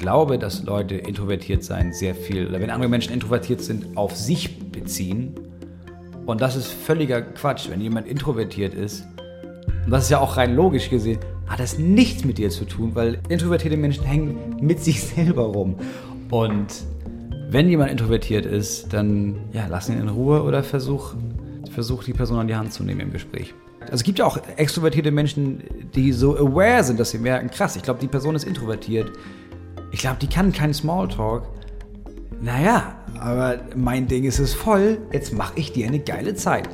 glaube, dass Leute introvertiert sein sehr viel, oder wenn andere Menschen introvertiert sind, auf sich beziehen. Und das ist völliger Quatsch. Wenn jemand introvertiert ist, und das ist ja auch rein logisch gesehen, hat das nichts mit dir zu tun, weil introvertierte Menschen hängen mit sich selber rum. Und wenn jemand introvertiert ist, dann ja, lass ihn in Ruhe oder versuch, versuch die Person an die Hand zu nehmen im Gespräch. Also es gibt ja auch extrovertierte Menschen, die so aware sind, dass sie merken, krass, ich glaube, die Person ist introvertiert. Ich glaube, die kann keinen Smalltalk. Naja, aber mein Ding ist es voll. Jetzt mache ich dir eine geile Zeit.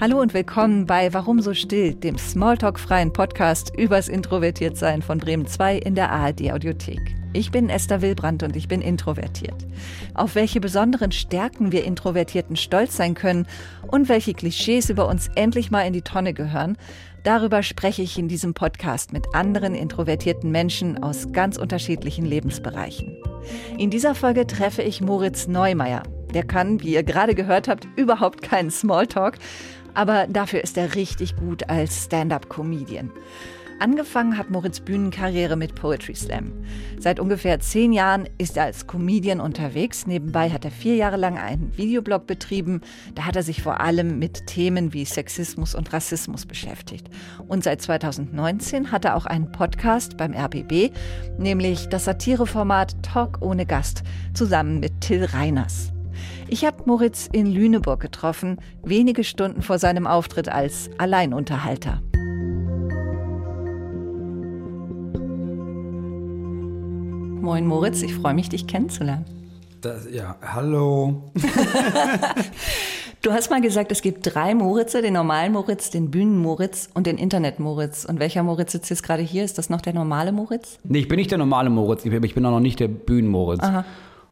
Hallo und willkommen bei Warum so still, dem Smalltalk-freien Podcast übers Introvertiertsein von Bremen 2 in der ARD Audiothek. Ich bin Esther Wilbrand und ich bin introvertiert. Auf welche besonderen Stärken wir Introvertierten stolz sein können und welche Klischees über uns endlich mal in die Tonne gehören, darüber spreche ich in diesem Podcast mit anderen introvertierten Menschen aus ganz unterschiedlichen Lebensbereichen. In dieser Folge treffe ich Moritz Neumeier. Der kann, wie ihr gerade gehört habt, überhaupt keinen Smalltalk, aber dafür ist er richtig gut als Stand-up-Comedian. Angefangen hat Moritz Bühnenkarriere mit Poetry Slam. Seit ungefähr zehn Jahren ist er als Comedian unterwegs. Nebenbei hat er vier Jahre lang einen Videoblog betrieben. Da hat er sich vor allem mit Themen wie Sexismus und Rassismus beschäftigt. Und seit 2019 hat er auch einen Podcast beim RBB, nämlich das Satireformat Talk ohne Gast, zusammen mit Till Reiners. Ich habe Moritz in Lüneburg getroffen, wenige Stunden vor seinem Auftritt als Alleinunterhalter. Moin Moritz, ich freue mich, dich kennenzulernen. Das, ja, hallo. du hast mal gesagt, es gibt drei Moritze, den normalen Moritz, den Bühnen-Moritz und den Internet-Moritz. Und welcher Moritz sitzt jetzt gerade hier? Ist das noch der normale Moritz? Nee, ich bin nicht der normale Moritz, ich bin auch noch nicht der Bühnen-Moritz.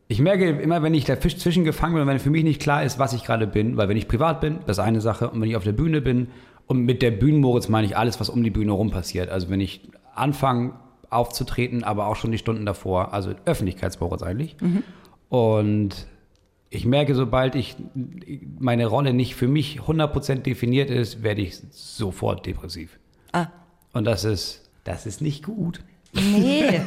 Ich merke immer, wenn ich da Fisch zwischengefangen bin und wenn für mich nicht klar ist, was ich gerade bin, weil wenn ich privat bin, das ist eine Sache, und wenn ich auf der Bühne bin, und mit der Bühnenmoritz meine ich alles, was um die Bühne rum passiert. Also wenn ich anfange aufzutreten, aber auch schon die Stunden davor, also Öffentlichkeitsmoritz eigentlich. Mhm. Und ich merke, sobald ich meine Rolle nicht für mich 100% definiert ist, werde ich sofort depressiv. Ah. Und das ist, das ist nicht gut. Nee,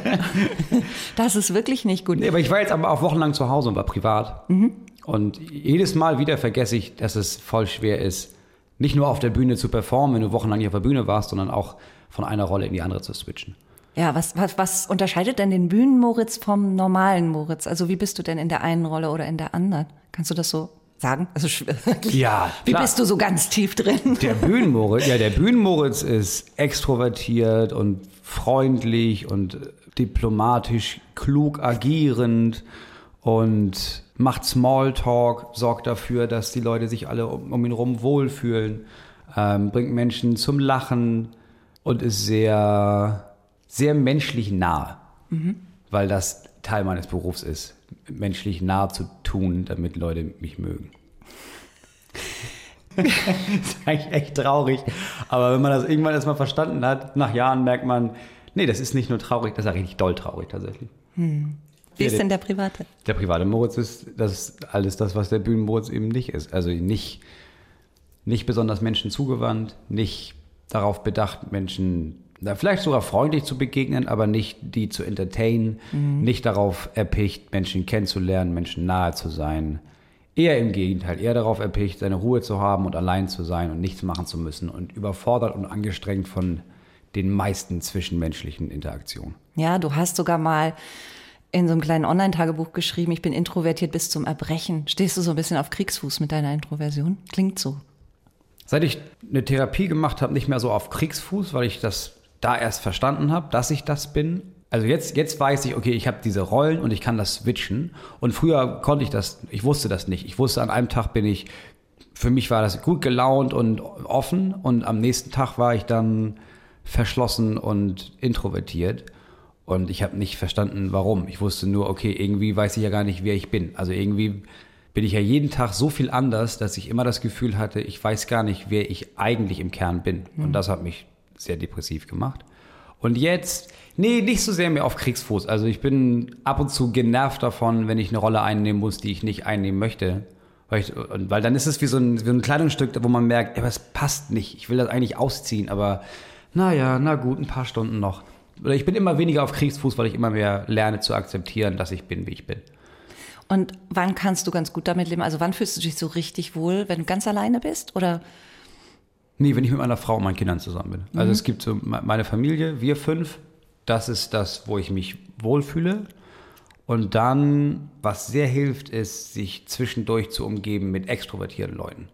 das ist wirklich nicht gut. Nee, aber ich war jetzt aber auch wochenlang zu Hause und war privat. Mhm. Und jedes Mal wieder vergesse ich, dass es voll schwer ist, nicht nur auf der Bühne zu performen, wenn du wochenlang nicht auf der Bühne warst, sondern auch von einer Rolle in die andere zu switchen. Ja, was, was, was unterscheidet denn den Bühnen-Moritz vom normalen Moritz? Also wie bist du denn in der einen Rolle oder in der anderen? Kannst du das so sagen? Also ja, wie klar. bist du so ganz tief drin? Der Bühnenmoritz, ja, der Bühnenmoritz ist extrovertiert und freundlich und diplomatisch, klug agierend und macht Smalltalk, sorgt dafür, dass die Leute sich alle um, um ihn herum wohlfühlen, ähm, bringt Menschen zum Lachen und ist sehr, sehr menschlich nah, mhm. weil das Teil meines Berufs ist, menschlich nah zu tun, damit Leute mich mögen. das ist eigentlich echt traurig. Aber wenn man das irgendwann erstmal verstanden hat, nach Jahren merkt man, nee, das ist nicht nur traurig, das ist ja richtig doll traurig tatsächlich. Hm. Wie ist denn der private? Der private Moritz ist das ist alles das, was der Bühnenmoritz eben nicht ist. Also nicht, nicht besonders Menschen zugewandt, nicht darauf bedacht, Menschen vielleicht sogar freundlich zu begegnen, aber nicht die zu entertainen, mhm. nicht darauf erpicht, Menschen kennenzulernen, Menschen nahe zu sein. Eher im Gegenteil, eher darauf erpicht, seine Ruhe zu haben und allein zu sein und nichts machen zu müssen und überfordert und angestrengt von den meisten zwischenmenschlichen Interaktionen. Ja, du hast sogar mal in so einem kleinen Online-Tagebuch geschrieben, ich bin introvertiert bis zum Erbrechen. Stehst du so ein bisschen auf Kriegsfuß mit deiner Introversion? Klingt so. Seit ich eine Therapie gemacht habe, nicht mehr so auf Kriegsfuß, weil ich das da erst verstanden habe, dass ich das bin. Also jetzt, jetzt weiß ich, okay, ich habe diese Rollen und ich kann das switchen. Und früher konnte ich das, ich wusste das nicht. Ich wusste, an einem Tag bin ich, für mich war das gut gelaunt und offen und am nächsten Tag war ich dann verschlossen und introvertiert. Und ich habe nicht verstanden, warum. Ich wusste nur, okay, irgendwie weiß ich ja gar nicht, wer ich bin. Also irgendwie bin ich ja jeden Tag so viel anders, dass ich immer das Gefühl hatte, ich weiß gar nicht, wer ich eigentlich im Kern bin. Mhm. Und das hat mich sehr depressiv gemacht. Und jetzt, nee, nicht so sehr mehr auf Kriegsfuß. Also ich bin ab und zu genervt davon, wenn ich eine Rolle einnehmen muss, die ich nicht einnehmen möchte. Weil, ich, weil dann ist es wie so, ein, wie ein Kleidungsstück, wo man merkt, aber es passt nicht. Ich will das eigentlich ausziehen, aber naja, na gut, ein paar Stunden noch. oder ich bin immer weniger auf Kriegsfuß, weil ich immer mehr lerne zu akzeptieren, dass ich bin, wie ich bin. Und wann kannst du ganz gut damit leben? Also wann fühlst du dich so richtig wohl, wenn du ganz alleine bist? Oder? Nee, wenn ich mit meiner Frau und meinen Kindern zusammen bin. Also mhm. es gibt so meine Familie, wir fünf, das ist das, wo ich mich wohlfühle. Und dann, was sehr hilft, ist, sich zwischendurch zu umgeben mit extrovertierten Leuten.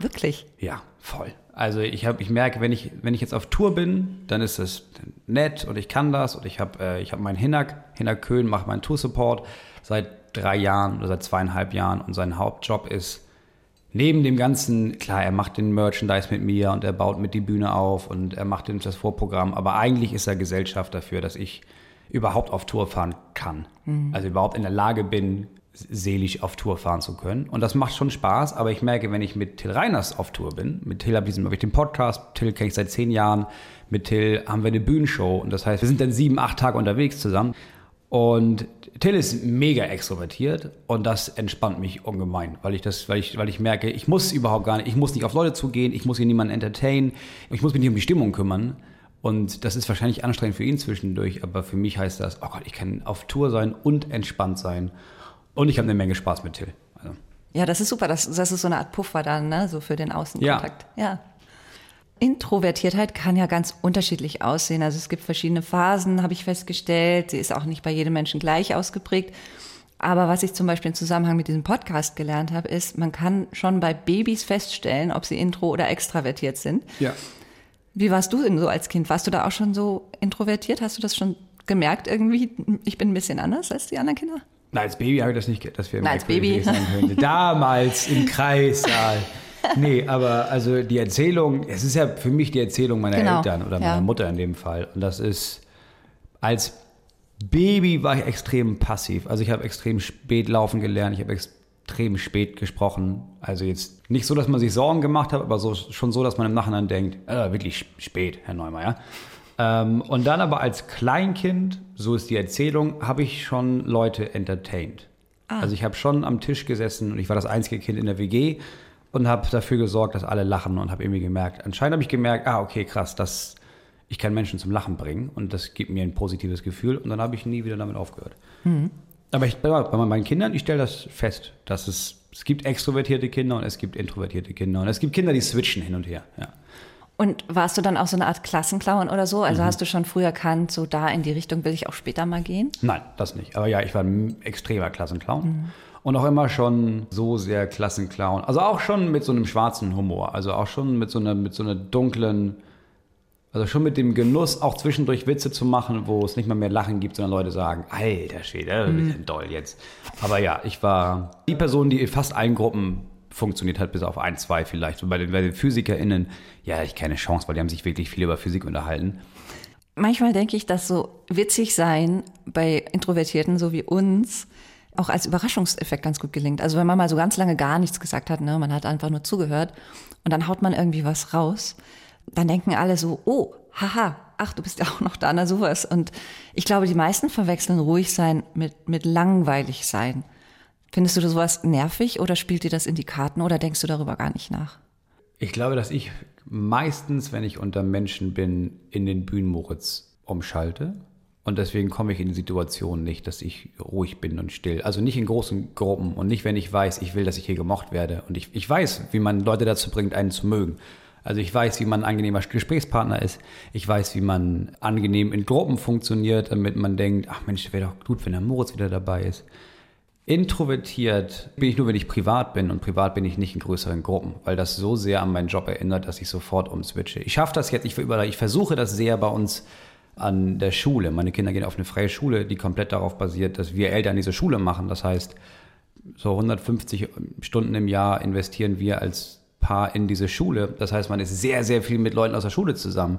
Wirklich? Ja, voll. Also ich, hab, ich merke, wenn ich, wenn ich jetzt auf Tour bin, dann ist es nett und ich kann das und ich habe äh, hab meinen Hinak, Hinak Köhn macht meinen Tour-Support seit drei Jahren oder seit zweieinhalb Jahren und sein Hauptjob ist, neben dem Ganzen, klar, er macht den Merchandise mit mir und er baut mit die Bühne auf und er macht das Vorprogramm, aber eigentlich ist er Gesellschaft dafür, dass ich überhaupt auf Tour fahren kann. Mhm. Also überhaupt in der Lage bin, seelisch auf Tour fahren zu können. Und das macht schon Spaß, aber ich merke, wenn ich mit Till Reiners auf Tour bin, mit Till habe ich, hab ich den Podcast, Till kenne ich seit zehn Jahren, mit Till haben wir eine Bühnenshow und das heißt, wir sind dann sieben, acht Tage unterwegs zusammen. Und Till ist mega extrovertiert und das entspannt mich ungemein, weil ich das, weil ich, weil ich merke, ich muss überhaupt gar nicht, ich muss nicht auf Leute zugehen, ich muss hier niemanden entertainen, ich muss mich nicht um die Stimmung kümmern. Und das ist wahrscheinlich anstrengend für ihn zwischendurch, aber für mich heißt das, oh Gott, ich kann auf Tour sein und entspannt sein. Und ich habe eine Menge Spaß mit Till. Also. Ja, das ist super. Das, das ist so eine Art Puffer dann, ne? so für den Außenkontakt. Ja. ja. Introvertiertheit kann ja ganz unterschiedlich aussehen. Also es gibt verschiedene Phasen, habe ich festgestellt. Sie ist auch nicht bei jedem Menschen gleich ausgeprägt. Aber was ich zum Beispiel im Zusammenhang mit diesem Podcast gelernt habe, ist, man kann schon bei Babys feststellen, ob sie intro oder extravertiert sind. Ja. Wie warst du denn so als Kind? Warst du da auch schon so introvertiert? Hast du das schon gemerkt irgendwie? Ich bin ein bisschen anders als die anderen Kinder? Nein, als Baby habe ich das nicht, dass wir Nein, als Baby. Damals im Kreissaal. Nee, aber also die Erzählung, es ist ja für mich die Erzählung meiner genau. Eltern oder meiner ja. Mutter in dem Fall. Und das ist, als Baby war ich extrem passiv. Also ich habe extrem spät laufen gelernt, ich habe extrem spät gesprochen. Also jetzt nicht so, dass man sich Sorgen gemacht hat, aber so, schon so, dass man im Nachhinein denkt, äh, wirklich spät, Herr Neumeier. Ähm, und dann aber als Kleinkind, so ist die Erzählung, habe ich schon Leute entertained. Ah. Also ich habe schon am Tisch gesessen und ich war das einzige Kind in der WG und habe dafür gesorgt, dass alle lachen und habe irgendwie gemerkt, anscheinend habe ich gemerkt, ah, okay, krass, das, ich kann Menschen zum Lachen bringen und das gibt mir ein positives Gefühl und dann habe ich nie wieder damit aufgehört. Mhm. Aber ich, bei meinen Kindern, ich stelle das fest, dass es, es gibt extrovertierte Kinder und es gibt introvertierte Kinder und es gibt Kinder, die switchen hin und her. Ja. Und warst du dann auch so eine Art Klassenclown oder so? Also mhm. hast du schon früh erkannt, so da in die Richtung will ich auch später mal gehen? Nein, das nicht. Aber ja, ich war ein extremer Klassenclown. Mhm und auch immer schon so sehr Klassenclown. Also auch schon mit so einem schwarzen Humor. Also auch schon mit so einer, mit so einer dunklen, also schon mit dem Genuss, auch zwischendurch Witze zu machen, wo es nicht mal mehr Lachen gibt, sondern Leute sagen, alter Schwede, ein bisschen mhm. doll jetzt. Aber ja, ich war die Person, die in fast allen Gruppen funktioniert hat, bis auf ein, zwei vielleicht. Und bei den, bei den PhysikerInnen, ja, ich keine Chance, weil die haben sich wirklich viel über Physik unterhalten. Manchmal denke ich, dass so witzig sein bei Introvertierten so wie uns auch als Überraschungseffekt ganz gut gelingt. Also wenn man mal so ganz lange gar nichts gesagt hat, ne, man hat einfach nur zugehört und dann haut man irgendwie was raus, dann denken alle so, oh, haha, ach, du bist ja auch noch da, na sowas. Und ich glaube, die meisten verwechseln ruhig sein mit, mit langweilig sein. Findest du sowas nervig oder spielt dir das in die Karten oder denkst du darüber gar nicht nach? Ich glaube, dass ich meistens, wenn ich unter Menschen bin, in den Bühnenmoritz umschalte und deswegen komme ich in die Situation nicht, dass ich ruhig bin und still. Also nicht in großen Gruppen und nicht, wenn ich weiß, ich will, dass ich hier gemocht werde. Und ich, ich weiß, wie man Leute dazu bringt, einen zu mögen. Also ich weiß, wie man ein angenehmer Gesprächspartner ist. Ich weiß, wie man angenehm in Gruppen funktioniert, damit man denkt, ach Mensch, wäre doch gut, wenn der Moritz wieder dabei ist. Introvertiert bin ich nur, wenn ich privat bin und privat bin ich nicht in größeren Gruppen, weil das so sehr an meinen Job erinnert, dass ich sofort umswitche. Ich schaffe das jetzt, ich, ich versuche das sehr bei uns an der Schule. Meine Kinder gehen auf eine freie Schule, die komplett darauf basiert, dass wir Eltern diese Schule machen. Das heißt, so 150 Stunden im Jahr investieren wir als Paar in diese Schule. Das heißt, man ist sehr, sehr viel mit Leuten aus der Schule zusammen.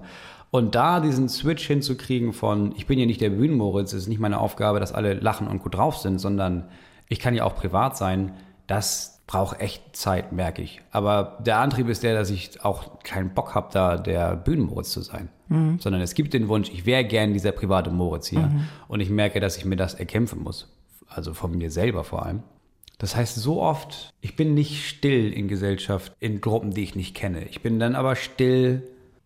Und da diesen Switch hinzukriegen von, ich bin ja nicht der Bühnenmoritz, es ist nicht meine Aufgabe, dass alle lachen und gut drauf sind, sondern ich kann ja auch privat sein, das braucht echt Zeit, merke ich. Aber der Antrieb ist der, dass ich auch keinen Bock habe, da der Bühnenmoritz zu sein. Mhm. Sondern es gibt den Wunsch, ich wäre gern dieser private Moritz hier. Mhm. Und ich merke, dass ich mir das erkämpfen muss. Also von mir selber vor allem. Das heißt, so oft, ich bin nicht still in Gesellschaft, in Gruppen, die ich nicht kenne. Ich bin dann aber still,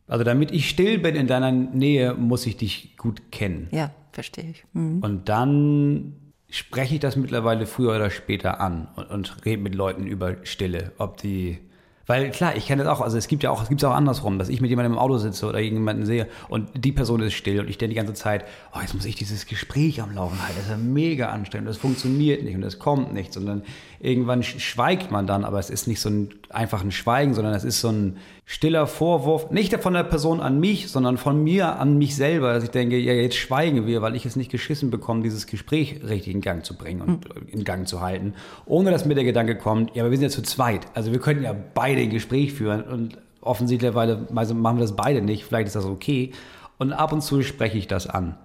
Also damit ich still bin in deiner Nähe, muss ich dich gut kennen. Ja, verstehe ich. Mhm. Und dann spreche ich das mittlerweile früher oder später an und, und rede mit Leuten über Stille, ob die weil klar, ich kenne das auch, also es gibt ja auch, es gibt auch andersrum, dass ich mit jemandem im Auto sitze oder jemanden sehe und die Person ist still und ich denke die ganze Zeit, oh, jetzt muss ich dieses Gespräch am Laufen halten, das ist ja mega anstrengend, das funktioniert nicht und es kommt nichts. Und dann irgendwann schweigt man dann, aber es ist nicht so ein einfach ein Schweigen, sondern es ist so ein stiller Vorwurf, nicht von der Person an mich, sondern von mir an mich selber, dass ich denke, ja, jetzt schweigen wir, weil ich es nicht geschissen bekomme, dieses Gespräch richtig in Gang zu bringen und mhm. in Gang zu halten, ohne dass mir der Gedanke kommt, ja, aber wir sind ja zu zweit, also wir könnten ja beide ein Gespräch führen und offensichtlicherweise machen wir das beide nicht, vielleicht ist das okay und ab und zu spreche ich das an.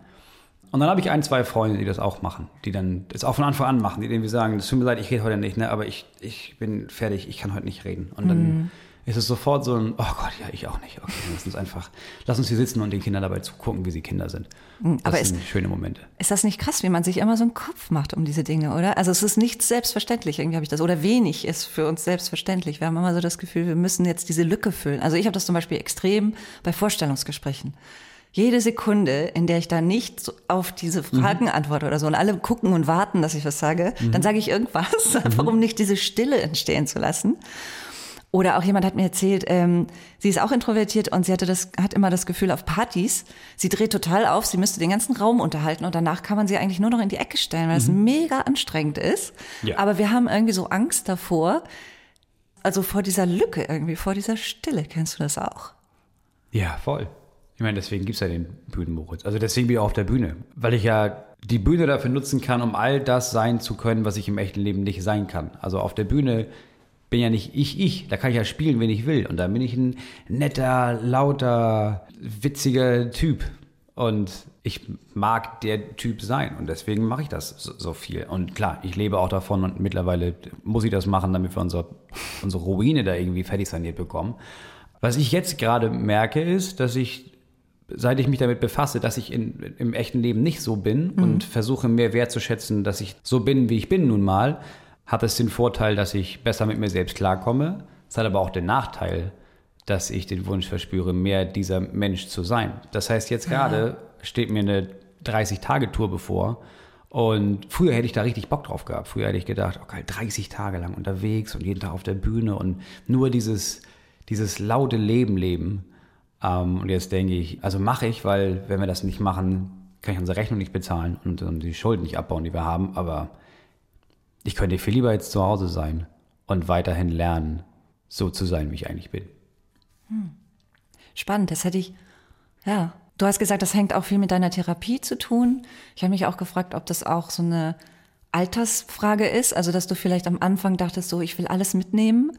Und dann habe ich ein, zwei Freunde, die das auch machen, die dann das auch von Anfang an machen, die irgendwie sagen, es tut mir leid, ich rede heute nicht, ne, aber ich, ich bin fertig, ich kann heute nicht reden. Und dann mhm. Ist es sofort so ein, oh Gott, ja, ich auch nicht. Okay, lass uns einfach, lass uns hier sitzen und den Kindern dabei zugucken, wie sie Kinder sind. Mhm, das aber sind ist, schöne Momente. Ist das nicht krass, wie man sich immer so einen Kopf macht um diese Dinge, oder? Also es ist nicht selbstverständlich, irgendwie habe ich das, oder wenig ist für uns selbstverständlich. Wir haben immer so das Gefühl, wir müssen jetzt diese Lücke füllen. Also ich habe das zum Beispiel extrem bei Vorstellungsgesprächen jede Sekunde, in der ich da nicht auf diese Fragen mhm. antworte oder so und alle gucken und warten, dass ich was sage, mhm. dann sage ich irgendwas, einfach um nicht diese Stille entstehen zu lassen. Oder auch jemand hat mir erzählt, ähm, sie ist auch introvertiert und sie hatte das, hat immer das Gefühl auf Partys, sie dreht total auf, sie müsste den ganzen Raum unterhalten und danach kann man sie eigentlich nur noch in die Ecke stellen, weil es mhm. mega anstrengend ist. Ja. Aber wir haben irgendwie so Angst davor, also vor dieser Lücke irgendwie, vor dieser Stille. Kennst du das auch? Ja, voll. Ich meine, deswegen gibt es ja den Bühnenmoritz. Also deswegen bin ich auch auf der Bühne. Weil ich ja die Bühne dafür nutzen kann, um all das sein zu können, was ich im echten Leben nicht sein kann. Also auf der Bühne bin ja nicht ich, ich. Da kann ich ja spielen, wenn ich will. Und da bin ich ein netter, lauter, witziger Typ. Und ich mag der Typ sein. Und deswegen mache ich das so, so, viel. Und klar, ich lebe auch davon und mittlerweile muss ich das machen, damit wir unsere, unsere Ruine da irgendwie fertig saniert bekommen. Was ich jetzt gerade merke, ist, dass ich seit ich mich damit befasse, dass ich in, im echten Leben nicht so bin mhm. und versuche mehr wertzuschätzen, dass ich so bin, wie ich bin nun mal, hat es den Vorteil, dass ich besser mit mir selbst klarkomme. Es hat aber auch den Nachteil, dass ich den Wunsch verspüre, mehr dieser Mensch zu sein. Das heißt, jetzt gerade ja. steht mir eine 30-Tage-Tour bevor. Und früher hätte ich da richtig Bock drauf gehabt. Früher hätte ich gedacht, okay, 30 Tage lang unterwegs und jeden Tag auf der Bühne und nur dieses, dieses laute Leben leben. Ähm, und jetzt denke ich, also mache ich, weil wenn wir das nicht machen, kann ich unsere Rechnung nicht bezahlen und, und die Schulden nicht abbauen, die wir haben. Aber ich könnte viel lieber jetzt zu Hause sein und weiterhin lernen, so zu sein, wie ich eigentlich bin. Hm. Spannend, das hätte ich, ja. Du hast gesagt, das hängt auch viel mit deiner Therapie zu tun. Ich habe mich auch gefragt, ob das auch so eine Altersfrage ist, also dass du vielleicht am Anfang dachtest, so ich will alles mitnehmen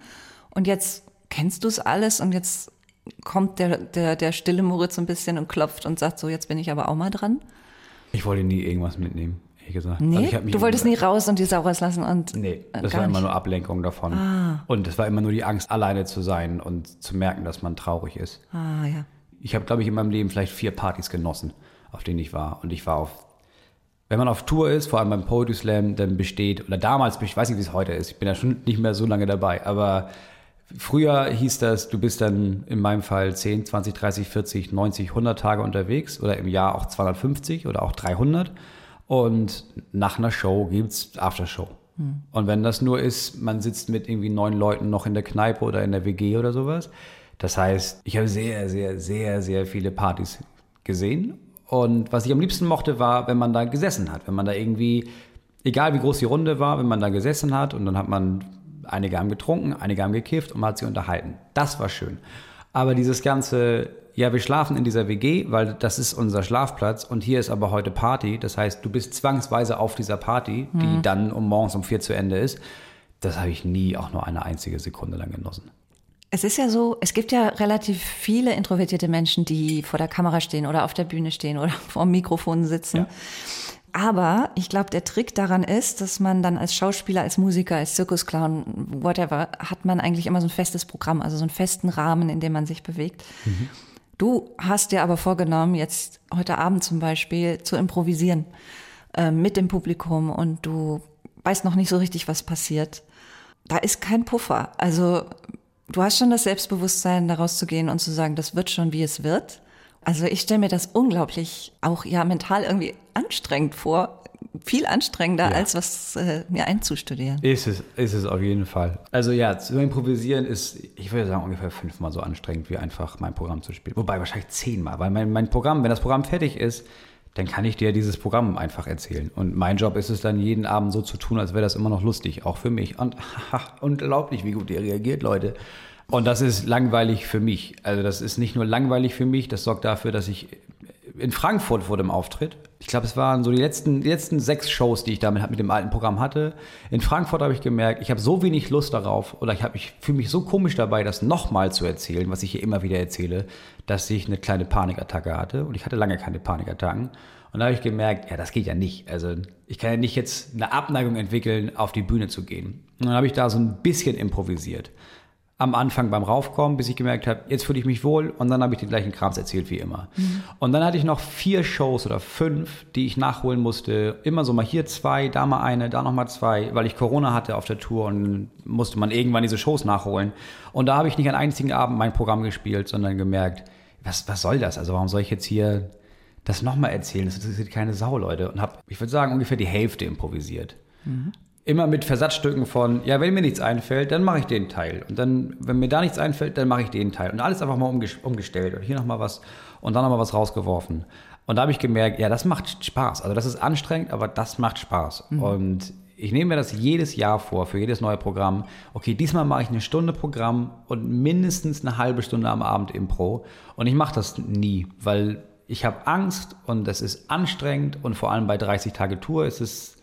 und jetzt kennst du es alles und jetzt kommt der, der, der stille Moritz ein bisschen und klopft und sagt so, jetzt bin ich aber auch mal dran? Ich wollte nie irgendwas mitnehmen, ehrlich gesagt. Nee, also du wolltest nie raus und die Sau rauslassen und Nee, das war immer nicht. nur Ablenkung davon. Ah. Und es war immer nur die Angst, alleine zu sein und zu merken, dass man traurig ist. Ah, ja. Ich habe, glaube ich, in meinem Leben vielleicht vier Partys genossen, auf denen ich war. Und ich war auf wenn man auf Tour ist, vor allem beim Poetry Slam, dann besteht, oder damals, ich weiß nicht, wie es heute ist, ich bin ja schon nicht mehr so lange dabei, aber Früher hieß das, du bist dann in meinem Fall 10, 20, 30, 40, 90, 100 Tage unterwegs oder im Jahr auch 250 oder auch 300. Und nach einer Show gibt's Aftershow. Hm. Und wenn das nur ist, man sitzt mit irgendwie neun Leuten noch in der Kneipe oder in der WG oder sowas. Das heißt, ich habe sehr, sehr, sehr, sehr viele Partys gesehen. Und was ich am liebsten mochte, war, wenn man da gesessen hat. Wenn man da irgendwie, egal wie groß die Runde war, wenn man da gesessen hat und dann hat man Einige haben getrunken, einige haben gekifft und man hat sich unterhalten. Das war schön. Aber dieses ganze, ja, wir schlafen in dieser WG, weil das ist unser Schlafplatz und hier ist aber heute Party. Das heißt, du bist zwangsweise auf dieser Party, die mhm. dann um morgens um vier zu Ende ist. Das habe ich nie auch nur eine einzige Sekunde lang genossen. Es ist ja so, es gibt ja relativ viele introvertierte Menschen, die vor der Kamera stehen oder auf der Bühne stehen oder vor dem Mikrofon sitzen. Ja. Aber ich glaube, der Trick daran ist, dass man dann als Schauspieler, als Musiker, als Zirkusclown, whatever, hat man eigentlich immer so ein festes Programm, also so einen festen Rahmen, in dem man sich bewegt. Mhm. Du hast dir aber vorgenommen, jetzt heute Abend zum Beispiel zu improvisieren äh, mit dem Publikum und du weißt noch nicht so richtig, was passiert. Da ist kein Puffer. Also Du hast schon das Selbstbewusstsein, da rauszugehen und zu sagen, das wird schon, wie es wird. Also ich stelle mir das unglaublich auch ja mental irgendwie anstrengend vor. Viel anstrengender, ja. als was äh, mir einzustudieren. Ist es, ist es auf jeden Fall. Also ja, zu improvisieren ist, ich würde sagen, ungefähr fünfmal so anstrengend, wie einfach mein Programm zu spielen. Wobei wahrscheinlich zehnmal, weil mein, mein Programm, wenn das Programm fertig ist, dann kann ich dir dieses Programm einfach erzählen. Und mein Job ist es dann, jeden Abend so zu tun, als wäre das immer noch lustig, auch für mich. Und haha, unglaublich, wie gut ihr reagiert, Leute. Und das ist langweilig für mich. Also das ist nicht nur langweilig für mich, das sorgt dafür, dass ich in Frankfurt vor dem Auftritt, ich glaube, es waren so die letzten, die letzten sechs Shows, die ich damit mit dem alten Programm hatte. In Frankfurt habe ich gemerkt, ich habe so wenig Lust darauf oder ich, ich fühle mich so komisch dabei, das nochmal zu erzählen, was ich hier immer wieder erzähle, dass ich eine kleine Panikattacke hatte. Und ich hatte lange keine Panikattacken. Und da habe ich gemerkt, ja, das geht ja nicht. Also ich kann ja nicht jetzt eine Abneigung entwickeln, auf die Bühne zu gehen. Und dann habe ich da so ein bisschen improvisiert am Anfang beim Raufkommen, bis ich gemerkt habe, jetzt fühle ich mich wohl und dann habe ich den gleichen Krams erzählt wie immer. Mhm. Und dann hatte ich noch vier Shows oder fünf, die ich nachholen musste. Immer so mal hier zwei, da mal eine, da nochmal zwei, weil ich Corona hatte auf der Tour und musste man irgendwann diese Shows nachholen. Und da habe ich nicht einen einzigen Abend mein Programm gespielt, sondern gemerkt, was, was soll das? Also warum soll ich jetzt hier das nochmal erzählen? Das interessiert keine Sau, Leute. Und habe, ich würde sagen, ungefähr die Hälfte improvisiert. Mhm immer mit Versatzstücken von, ja, wenn mir nichts einfällt, dann mache ich den Teil. Und dann, wenn mir da nichts einfällt, dann mache ich den Teil. Und alles einfach mal umgestellt. Und hier nochmal was und dann nochmal was rausgeworfen. Und da habe ich gemerkt, ja, das macht Spaß. Also das ist anstrengend, aber das macht Spaß. Mhm. Und ich nehme mir das jedes Jahr vor, für jedes neue Programm. Okay, diesmal mache ich eine Stunde Programm und mindestens eine halbe Stunde am Abend Impro. Und ich mache das nie, weil ich habe Angst und das ist anstrengend und vor allem bei 30 Tage Tour ist es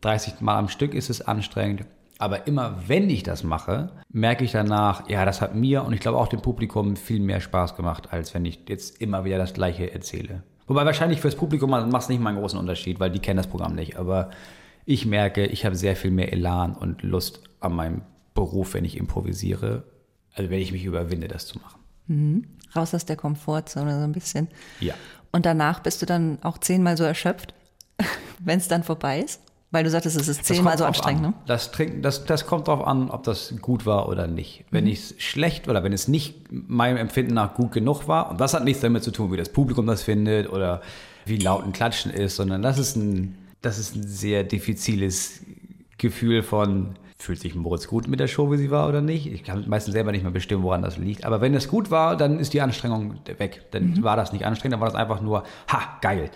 30 Mal am Stück ist es anstrengend. Aber immer wenn ich das mache, merke ich danach, ja, das hat mir und ich glaube auch dem Publikum viel mehr Spaß gemacht, als wenn ich jetzt immer wieder das Gleiche erzähle. Wobei wahrscheinlich fürs Publikum macht es nicht mal einen großen Unterschied, weil die kennen das Programm nicht. Aber ich merke, ich habe sehr viel mehr Elan und Lust an meinem Beruf, wenn ich improvisiere, also wenn ich mich überwinde, das zu machen. Mhm. Raus aus der Komfortzone so ein bisschen. Ja. Und danach bist du dann auch zehnmal so erschöpft, wenn es dann vorbei ist? Weil du sagtest, es ist zehnmal so anstrengend, an. ne? Das, das, das kommt darauf an, ob das gut war oder nicht. Wenn mhm. es schlecht oder wenn es nicht meinem Empfinden nach gut genug war, und das hat nichts damit zu tun, wie das Publikum das findet oder wie laut ein Klatschen ist, sondern das ist ein, das ist ein sehr diffiziles Gefühl von, fühlt sich Moritz gut mit der Show, wie sie war oder nicht. Ich kann meistens selber nicht mehr bestimmen, woran das liegt. Aber wenn es gut war, dann ist die Anstrengung weg. Dann mhm. war das nicht anstrengend, dann war das einfach nur, ha, geil.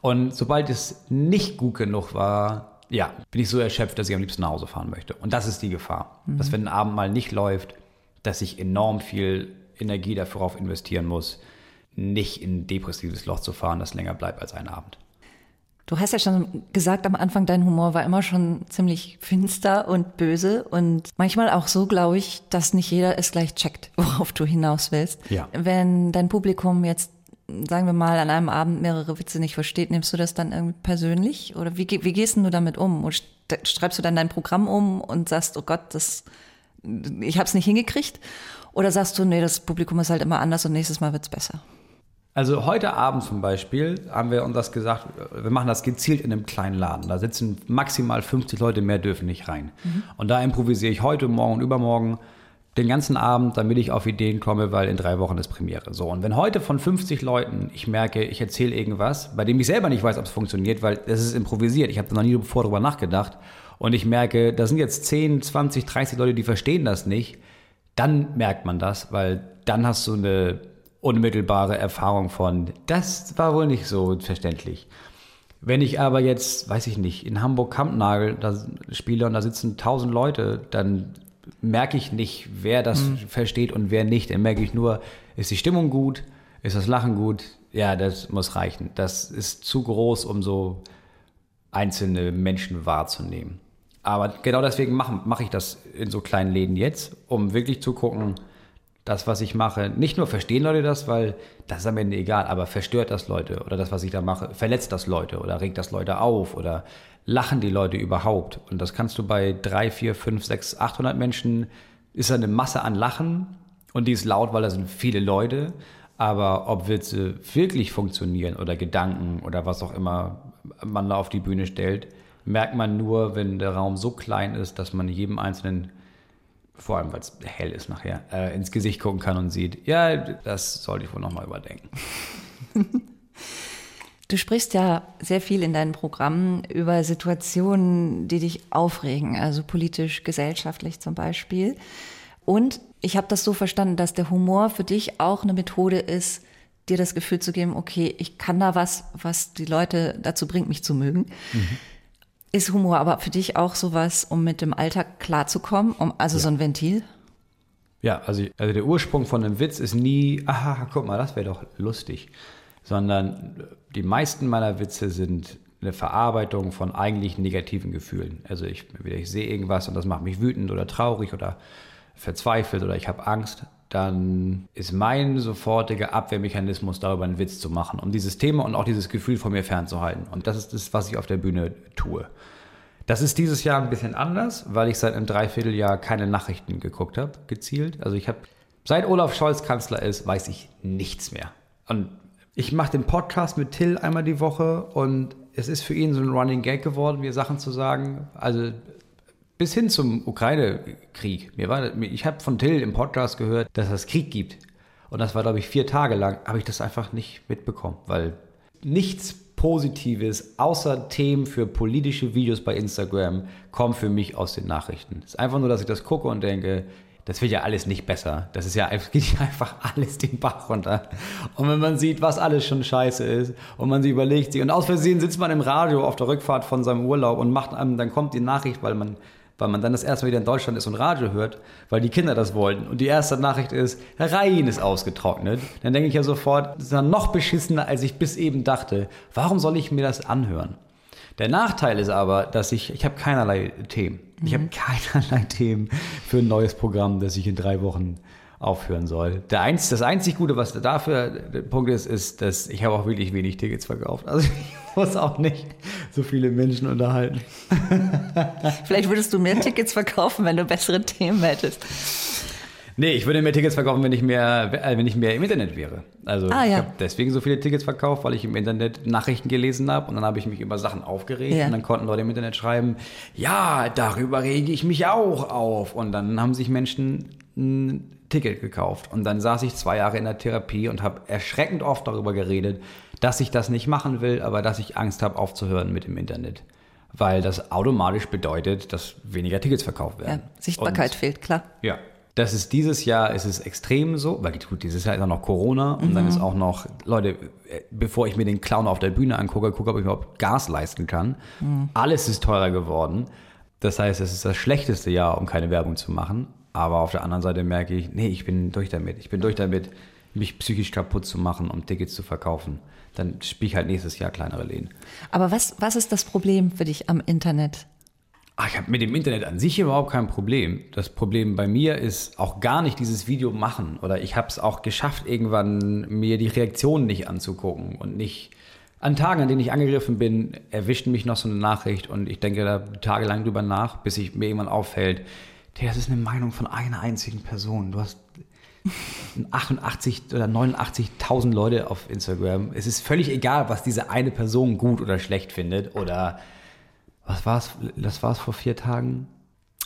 Und sobald es nicht gut genug war, ja, bin ich so erschöpft, dass ich am liebsten nach Hause fahren möchte. Und das ist die Gefahr. Mhm. Dass wenn ein Abend mal nicht läuft, dass ich enorm viel Energie darauf investieren muss, nicht in ein depressives Loch zu fahren, das länger bleibt als ein Abend. Du hast ja schon gesagt, am Anfang dein Humor war immer schon ziemlich finster und böse und manchmal auch so, glaube ich, dass nicht jeder es gleich checkt, worauf du hinaus willst. Ja. Wenn dein Publikum jetzt sagen wir mal, an einem Abend mehrere Witze nicht versteht, nimmst du das dann irgendwie persönlich? Oder wie, wie gehst du damit um? Oder schreibst du dann dein Programm um und sagst, oh Gott, das, ich habe es nicht hingekriegt? Oder sagst du, nee, das Publikum ist halt immer anders und nächstes Mal wird's besser? Also heute Abend zum Beispiel haben wir uns das gesagt, wir machen das gezielt in einem kleinen Laden. Da sitzen maximal 50 Leute, mehr dürfen nicht rein. Mhm. Und da improvisiere ich heute, morgen und übermorgen den ganzen Abend, damit ich auf Ideen komme, weil in drei Wochen ist Premiere. So, und wenn heute von 50 Leuten ich merke, ich erzähle irgendwas, bei dem ich selber nicht weiß, ob es funktioniert, weil das ist improvisiert, ich habe noch nie bevor darüber nachgedacht, und ich merke, da sind jetzt 10, 20, 30 Leute, die verstehen das nicht, dann merkt man das, weil dann hast du eine unmittelbare Erfahrung von, das war wohl nicht so verständlich. Wenn ich aber jetzt, weiß ich nicht, in Hamburg-Kampnagel da spiele und da sitzen 1000 Leute, dann merke ich nicht, wer das mhm. versteht und wer nicht. Dann merke ich nur, ist die Stimmung gut, ist das Lachen gut? Ja, das muss reichen. Das ist zu groß, um so einzelne Menschen wahrzunehmen. Aber genau deswegen mache mach ich das in so kleinen Läden jetzt, um wirklich zu gucken, das, was ich mache, nicht nur verstehen Leute das, weil das ist am Ende egal, aber verstört das Leute oder das, was ich da mache, verletzt das Leute oder regt das Leute auf oder lachen die Leute überhaupt? Und das kannst du bei drei, vier, fünf, sechs, 800 Menschen, ist eine Masse an Lachen und die ist laut, weil da sind viele Leute. Aber ob Witze wirklich funktionieren oder Gedanken oder was auch immer man da auf die Bühne stellt, merkt man nur, wenn der Raum so klein ist, dass man jedem Einzelnen vor allem weil es hell ist nachher, äh, ins Gesicht gucken kann und sieht, ja, das sollte ich wohl nochmal überdenken. Du sprichst ja sehr viel in deinen Programmen über Situationen, die dich aufregen, also politisch, gesellschaftlich zum Beispiel. Und ich habe das so verstanden, dass der Humor für dich auch eine Methode ist, dir das Gefühl zu geben, okay, ich kann da was, was die Leute dazu bringt, mich zu mögen. Mhm. Ist Humor aber für dich auch sowas, um mit dem Alltag klarzukommen, um, also ja. so ein Ventil? Ja, also, also der Ursprung von einem Witz ist nie, aha, guck mal, das wäre doch lustig, sondern die meisten meiner Witze sind eine Verarbeitung von eigentlich negativen Gefühlen. Also ich, ich sehe irgendwas und das macht mich wütend oder traurig oder verzweifelt oder ich habe Angst, dann ist mein sofortiger Abwehrmechanismus darüber einen Witz zu machen, um dieses Thema und auch dieses Gefühl von mir fernzuhalten. Und das ist das, was ich auf der Bühne tue. Das ist dieses Jahr ein bisschen anders, weil ich seit einem Dreivierteljahr keine Nachrichten geguckt habe, gezielt. Also ich habe, seit Olaf Scholz Kanzler ist, weiß ich nichts mehr. Und ich mache den Podcast mit Till einmal die Woche und es ist für ihn so ein Running Gag geworden, mir Sachen zu sagen. Also bis hin zum Ukraine-Krieg. Ich habe von Till im Podcast gehört, dass es Krieg gibt. Und das war, glaube ich, vier Tage lang, habe ich das einfach nicht mitbekommen, weil nichts Positives außer Themen für politische Videos bei Instagram kommt für mich aus den Nachrichten. Es ist einfach nur, dass ich das gucke und denke, das wird ja alles nicht besser. Das ist ja geht einfach alles den Bach runter. Und wenn man sieht, was alles schon scheiße ist und man sich überlegt, und aus Versehen sitzt man im Radio auf der Rückfahrt von seinem Urlaub und macht einem, dann kommt die Nachricht, weil man weil man dann das erste Mal wieder in Deutschland ist und Radio hört, weil die Kinder das wollten. Und die erste Nachricht ist, Herr Rhein ist ausgetrocknet. Dann denke ich ja sofort, das ist dann noch beschissener, als ich bis eben dachte. Warum soll ich mir das anhören? Der Nachteil ist aber, dass ich, ich habe keinerlei Themen. Ich habe mhm. keinerlei Themen für ein neues Programm, das ich in drei Wochen aufhören soll. Der einz, das einzig Gute, was dafür der Punkt ist, ist, dass ich habe auch wirklich wenig Tickets verkauft. Also ich muss auch nicht so viele Menschen unterhalten. Vielleicht würdest du mehr Tickets verkaufen, wenn du bessere Themen hättest. Nee, ich würde mehr Tickets verkaufen, wenn ich mehr, äh, wenn ich mehr im Internet wäre. Also ah, ja. ich habe deswegen so viele Tickets verkauft, weil ich im Internet Nachrichten gelesen habe und dann habe ich mich über Sachen aufgeregt ja. und dann konnten Leute im Internet schreiben, ja, darüber rege ich mich auch auf. Und dann haben sich Menschen Ticket gekauft. Und dann saß ich zwei Jahre in der Therapie und habe erschreckend oft darüber geredet, dass ich das nicht machen will, aber dass ich Angst habe, aufzuhören mit dem Internet. Weil das automatisch bedeutet, dass weniger Tickets verkauft werden. Ja, Sichtbarkeit und, fehlt, klar. Ja. Das ist dieses Jahr ist es extrem so, weil gut, dieses Jahr ist auch noch Corona und mhm. dann ist auch noch, Leute, bevor ich mir den Clown auf der Bühne angucke, gucke, ob ich überhaupt Gas leisten kann. Mhm. Alles ist teurer geworden. Das heißt, es ist das schlechteste Jahr, um keine Werbung zu machen. Aber auf der anderen Seite merke ich, nee, ich bin durch damit. Ich bin durch damit, mich psychisch kaputt zu machen, um Tickets zu verkaufen. Dann spiele ich halt nächstes Jahr kleinere Lehen. Aber was, was ist das Problem für dich am Internet? Ach, ich habe mit dem Internet an sich überhaupt kein Problem. Das Problem bei mir ist auch gar nicht dieses Video machen. Oder ich habe es auch geschafft, irgendwann mir die Reaktionen nicht anzugucken und nicht an Tagen, an denen ich angegriffen bin, erwischt mich noch so eine Nachricht und ich denke da tagelang drüber nach, bis ich mir irgendwann auffällt, das ist eine Meinung von einer einzigen Person. Du hast 88 oder 89.000 Leute auf Instagram. Es ist völlig egal, was diese eine Person gut oder schlecht findet. Oder was war es? Das war es vor vier Tagen.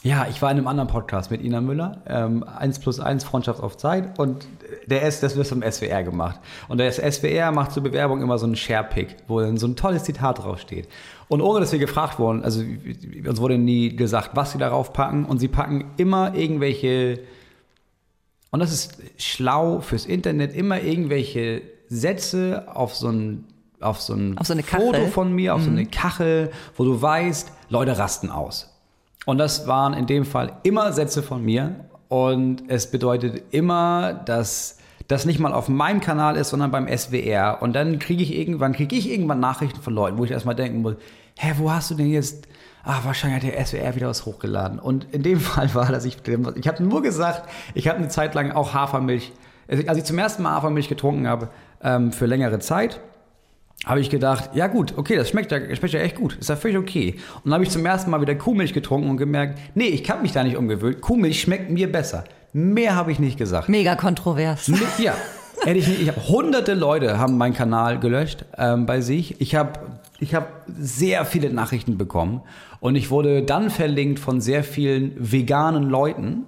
Ja, ich war in einem anderen Podcast mit Ina Müller, ähm, 1 plus 1 Freundschaft auf Zeit und der ist, das wird vom SWR gemacht. Und der SWR macht zur Bewerbung immer so einen Share-Pick, wo dann so ein tolles Zitat draufsteht. Und ohne, dass wir gefragt wurden, also uns wurde nie gesagt, was sie darauf packen und sie packen immer irgendwelche, und das ist schlau fürs Internet, immer irgendwelche Sätze auf so ein auf so ein auf so Foto von mir, auf mhm. so eine Kachel, wo du weißt, Leute rasten aus. Und das waren in dem Fall immer Sätze von mir. Und es bedeutet immer, dass das nicht mal auf meinem Kanal ist, sondern beim SWR. Und dann kriege ich irgendwann, kriege ich irgendwann Nachrichten von Leuten, wo ich erstmal denken muss, hä, wo hast du denn jetzt, ah, wahrscheinlich hat der SWR wieder was hochgeladen. Und in dem Fall war das, ich, ich habe nur gesagt, ich habe eine Zeit lang auch Hafermilch, als ich zum ersten Mal Hafermilch getrunken habe, ähm, für längere Zeit, habe ich gedacht, ja gut, okay, das schmeckt ja, schmeckt ja echt gut, ist ja völlig okay. Und dann habe ich zum ersten Mal wieder Kuhmilch getrunken und gemerkt, nee, ich kann mich da nicht umgewöhnen. Kuhmilch schmeckt mir besser. Mehr habe ich nicht gesagt. Mega kontrovers. Ja. Hätte ich nicht, ich habe hunderte Leute haben meinen Kanal gelöscht ähm, bei sich. Ich habe ich hab sehr viele Nachrichten bekommen und ich wurde dann verlinkt von sehr vielen veganen Leuten,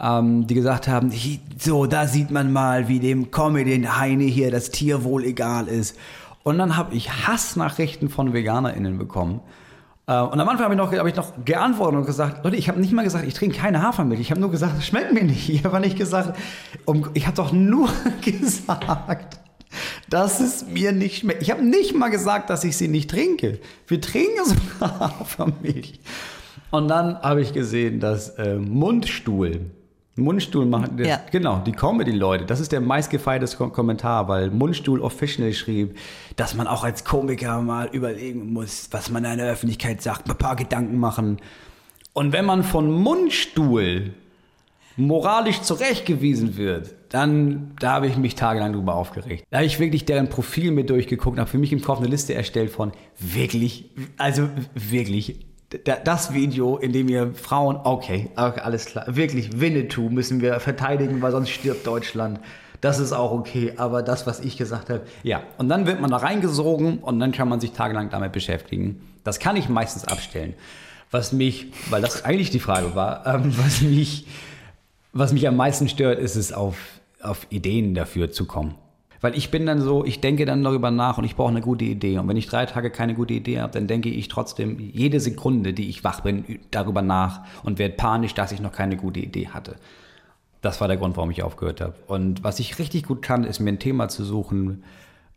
ähm, die gesagt haben, so, da sieht man mal, wie dem Comedy Heine hier das Tierwohl egal ist. Und dann habe ich Hassnachrichten von VeganerInnen bekommen. Äh, und am Anfang habe ich, noch, hab ich noch geantwortet und gesagt, Leute, ich habe nicht mal gesagt, ich trinke keine Hafermilch. Ich habe nur gesagt, es schmeckt mir nicht. Ich habe nicht gesagt, um, ich habe doch nur gesagt, dass es mir nicht schmeckt. Ich habe nicht mal gesagt, dass ich sie nicht trinke. Wir trinken sogar Hafermilch. Und dann habe ich gesehen, dass äh, Mundstuhl Mundstuhl machen, das, ja. genau, die Comedy-Leute, das ist der meistgefeierte Kommentar, weil Mundstuhl Official schrieb, dass man auch als Komiker mal überlegen muss, was man in der Öffentlichkeit sagt, ein paar Gedanken machen. Und wenn man von Mundstuhl moralisch zurechtgewiesen wird, dann, da habe ich mich tagelang drüber aufgeregt. Da habe ich wirklich deren Profil mit durchgeguckt, habe für mich im Kopf eine Liste erstellt von wirklich, also wirklich das Video, in dem ihr Frauen, okay, alles klar, wirklich Winnetou müssen wir verteidigen, weil sonst stirbt Deutschland. Das ist auch okay, aber das, was ich gesagt habe, ja. Und dann wird man da reingesogen und dann kann man sich tagelang damit beschäftigen. Das kann ich meistens abstellen. Was mich, weil das eigentlich die Frage war, ähm, was mich, was mich am meisten stört, ist es auf, auf Ideen dafür zu kommen. Weil ich bin dann so, ich denke dann darüber nach und ich brauche eine gute Idee. Und wenn ich drei Tage keine gute Idee habe, dann denke ich trotzdem jede Sekunde, die ich wach bin, darüber nach und werde panisch, dass ich noch keine gute Idee hatte. Das war der Grund, warum ich aufgehört habe. Und was ich richtig gut kann, ist mir ein Thema zu suchen,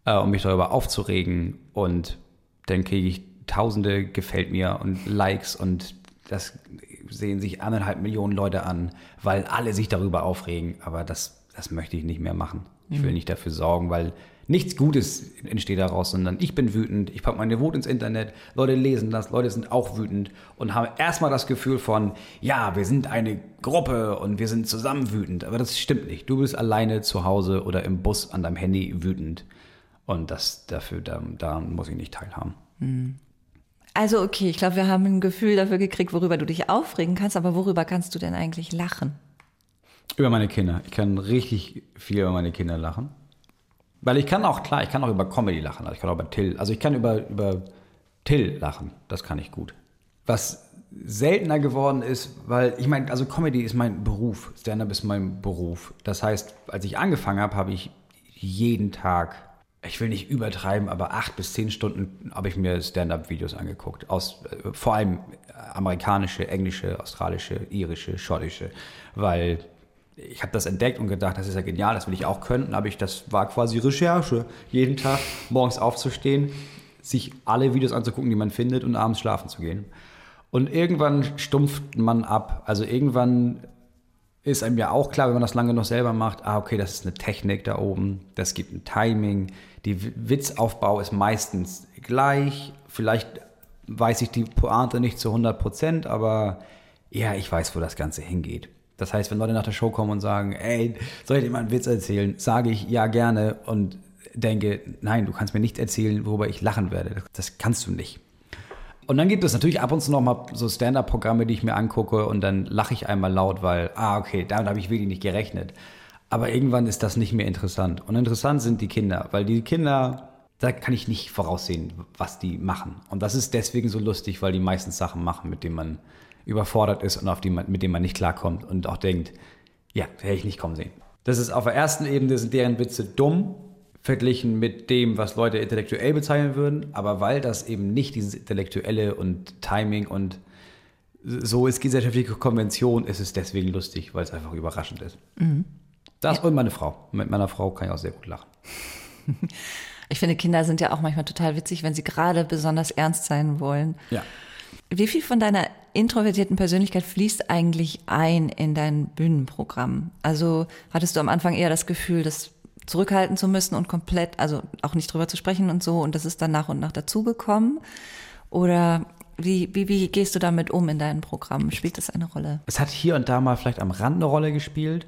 äh, um mich darüber aufzuregen. Und dann kriege ich tausende gefällt mir und Likes und das sehen sich anderthalb Millionen Leute an, weil alle sich darüber aufregen. Aber das, das möchte ich nicht mehr machen. Ich will mhm. nicht dafür sorgen, weil nichts Gutes entsteht daraus, sondern ich bin wütend, ich packe meine Wut ins Internet, Leute lesen das, Leute sind auch wütend und haben erstmal das Gefühl von, ja, wir sind eine Gruppe und wir sind zusammen wütend. Aber das stimmt nicht. Du bist alleine zu Hause oder im Bus an deinem Handy wütend. Und das dafür, daran da muss ich nicht teilhaben. Mhm. Also okay, ich glaube, wir haben ein Gefühl dafür gekriegt, worüber du dich aufregen kannst, aber worüber kannst du denn eigentlich lachen? Über meine Kinder. Ich kann richtig viel über meine Kinder lachen. Weil ich kann auch, klar, ich kann auch über Comedy lachen. Also ich kann auch über Till. Also ich kann über, über Till lachen. Das kann ich gut. Was seltener geworden ist, weil ich meine, also Comedy ist mein Beruf. Stand-up ist mein Beruf. Das heißt, als ich angefangen habe, habe ich jeden Tag, ich will nicht übertreiben, aber acht bis zehn Stunden habe ich mir Stand-up-Videos angeguckt. Aus äh, vor allem amerikanische, englische, australische, irische, schottische, weil ich habe das entdeckt und gedacht, das ist ja genial, das will ich auch können. Aber ich, das war quasi Recherche. Jeden Tag morgens aufzustehen, sich alle Videos anzugucken, die man findet und abends schlafen zu gehen. Und irgendwann stumpft man ab. Also irgendwann ist einem ja auch klar, wenn man das lange noch selber macht, ah, okay, das ist eine Technik da oben, das gibt ein Timing. Die Witzaufbau ist meistens gleich. Vielleicht weiß ich die Pointe nicht zu 100 Prozent, aber ja, ich weiß, wo das Ganze hingeht. Das heißt, wenn Leute nach der Show kommen und sagen, ey, soll ich dir mal einen Witz erzählen, sage ich ja gerne und denke, nein, du kannst mir nichts erzählen, worüber ich lachen werde. Das kannst du nicht. Und dann gibt es natürlich ab und zu noch mal so Stand-up-Programme, die ich mir angucke und dann lache ich einmal laut, weil, ah, okay, damit habe ich wirklich nicht gerechnet. Aber irgendwann ist das nicht mehr interessant. Und interessant sind die Kinder, weil die Kinder, da kann ich nicht voraussehen, was die machen. Und das ist deswegen so lustig, weil die meisten Sachen machen, mit denen man überfordert ist und auf die man, mit dem man nicht klarkommt und auch denkt, ja, hätte ich nicht kommen sehen. Das ist auf der ersten Ebene sind deren Witze dumm verglichen mit dem, was Leute intellektuell bezeichnen würden, aber weil das eben nicht dieses intellektuelle und Timing und so ist gesellschaftliche Konvention, ist es deswegen lustig, weil es einfach überraschend ist. Mhm. Das ja. und meine Frau. Mit meiner Frau kann ich auch sehr gut lachen. Ich finde, Kinder sind ja auch manchmal total witzig, wenn sie gerade besonders ernst sein wollen. Ja. Wie viel von deiner introvertierten Persönlichkeit fließt eigentlich ein in dein Bühnenprogramm? Also hattest du am Anfang eher das Gefühl, das zurückhalten zu müssen und komplett, also auch nicht drüber zu sprechen und so, und das ist dann nach und nach dazugekommen? Oder wie, wie, wie gehst du damit um in deinem Programm? Spielt das eine Rolle? Es hat hier und da mal vielleicht am Rand eine Rolle gespielt.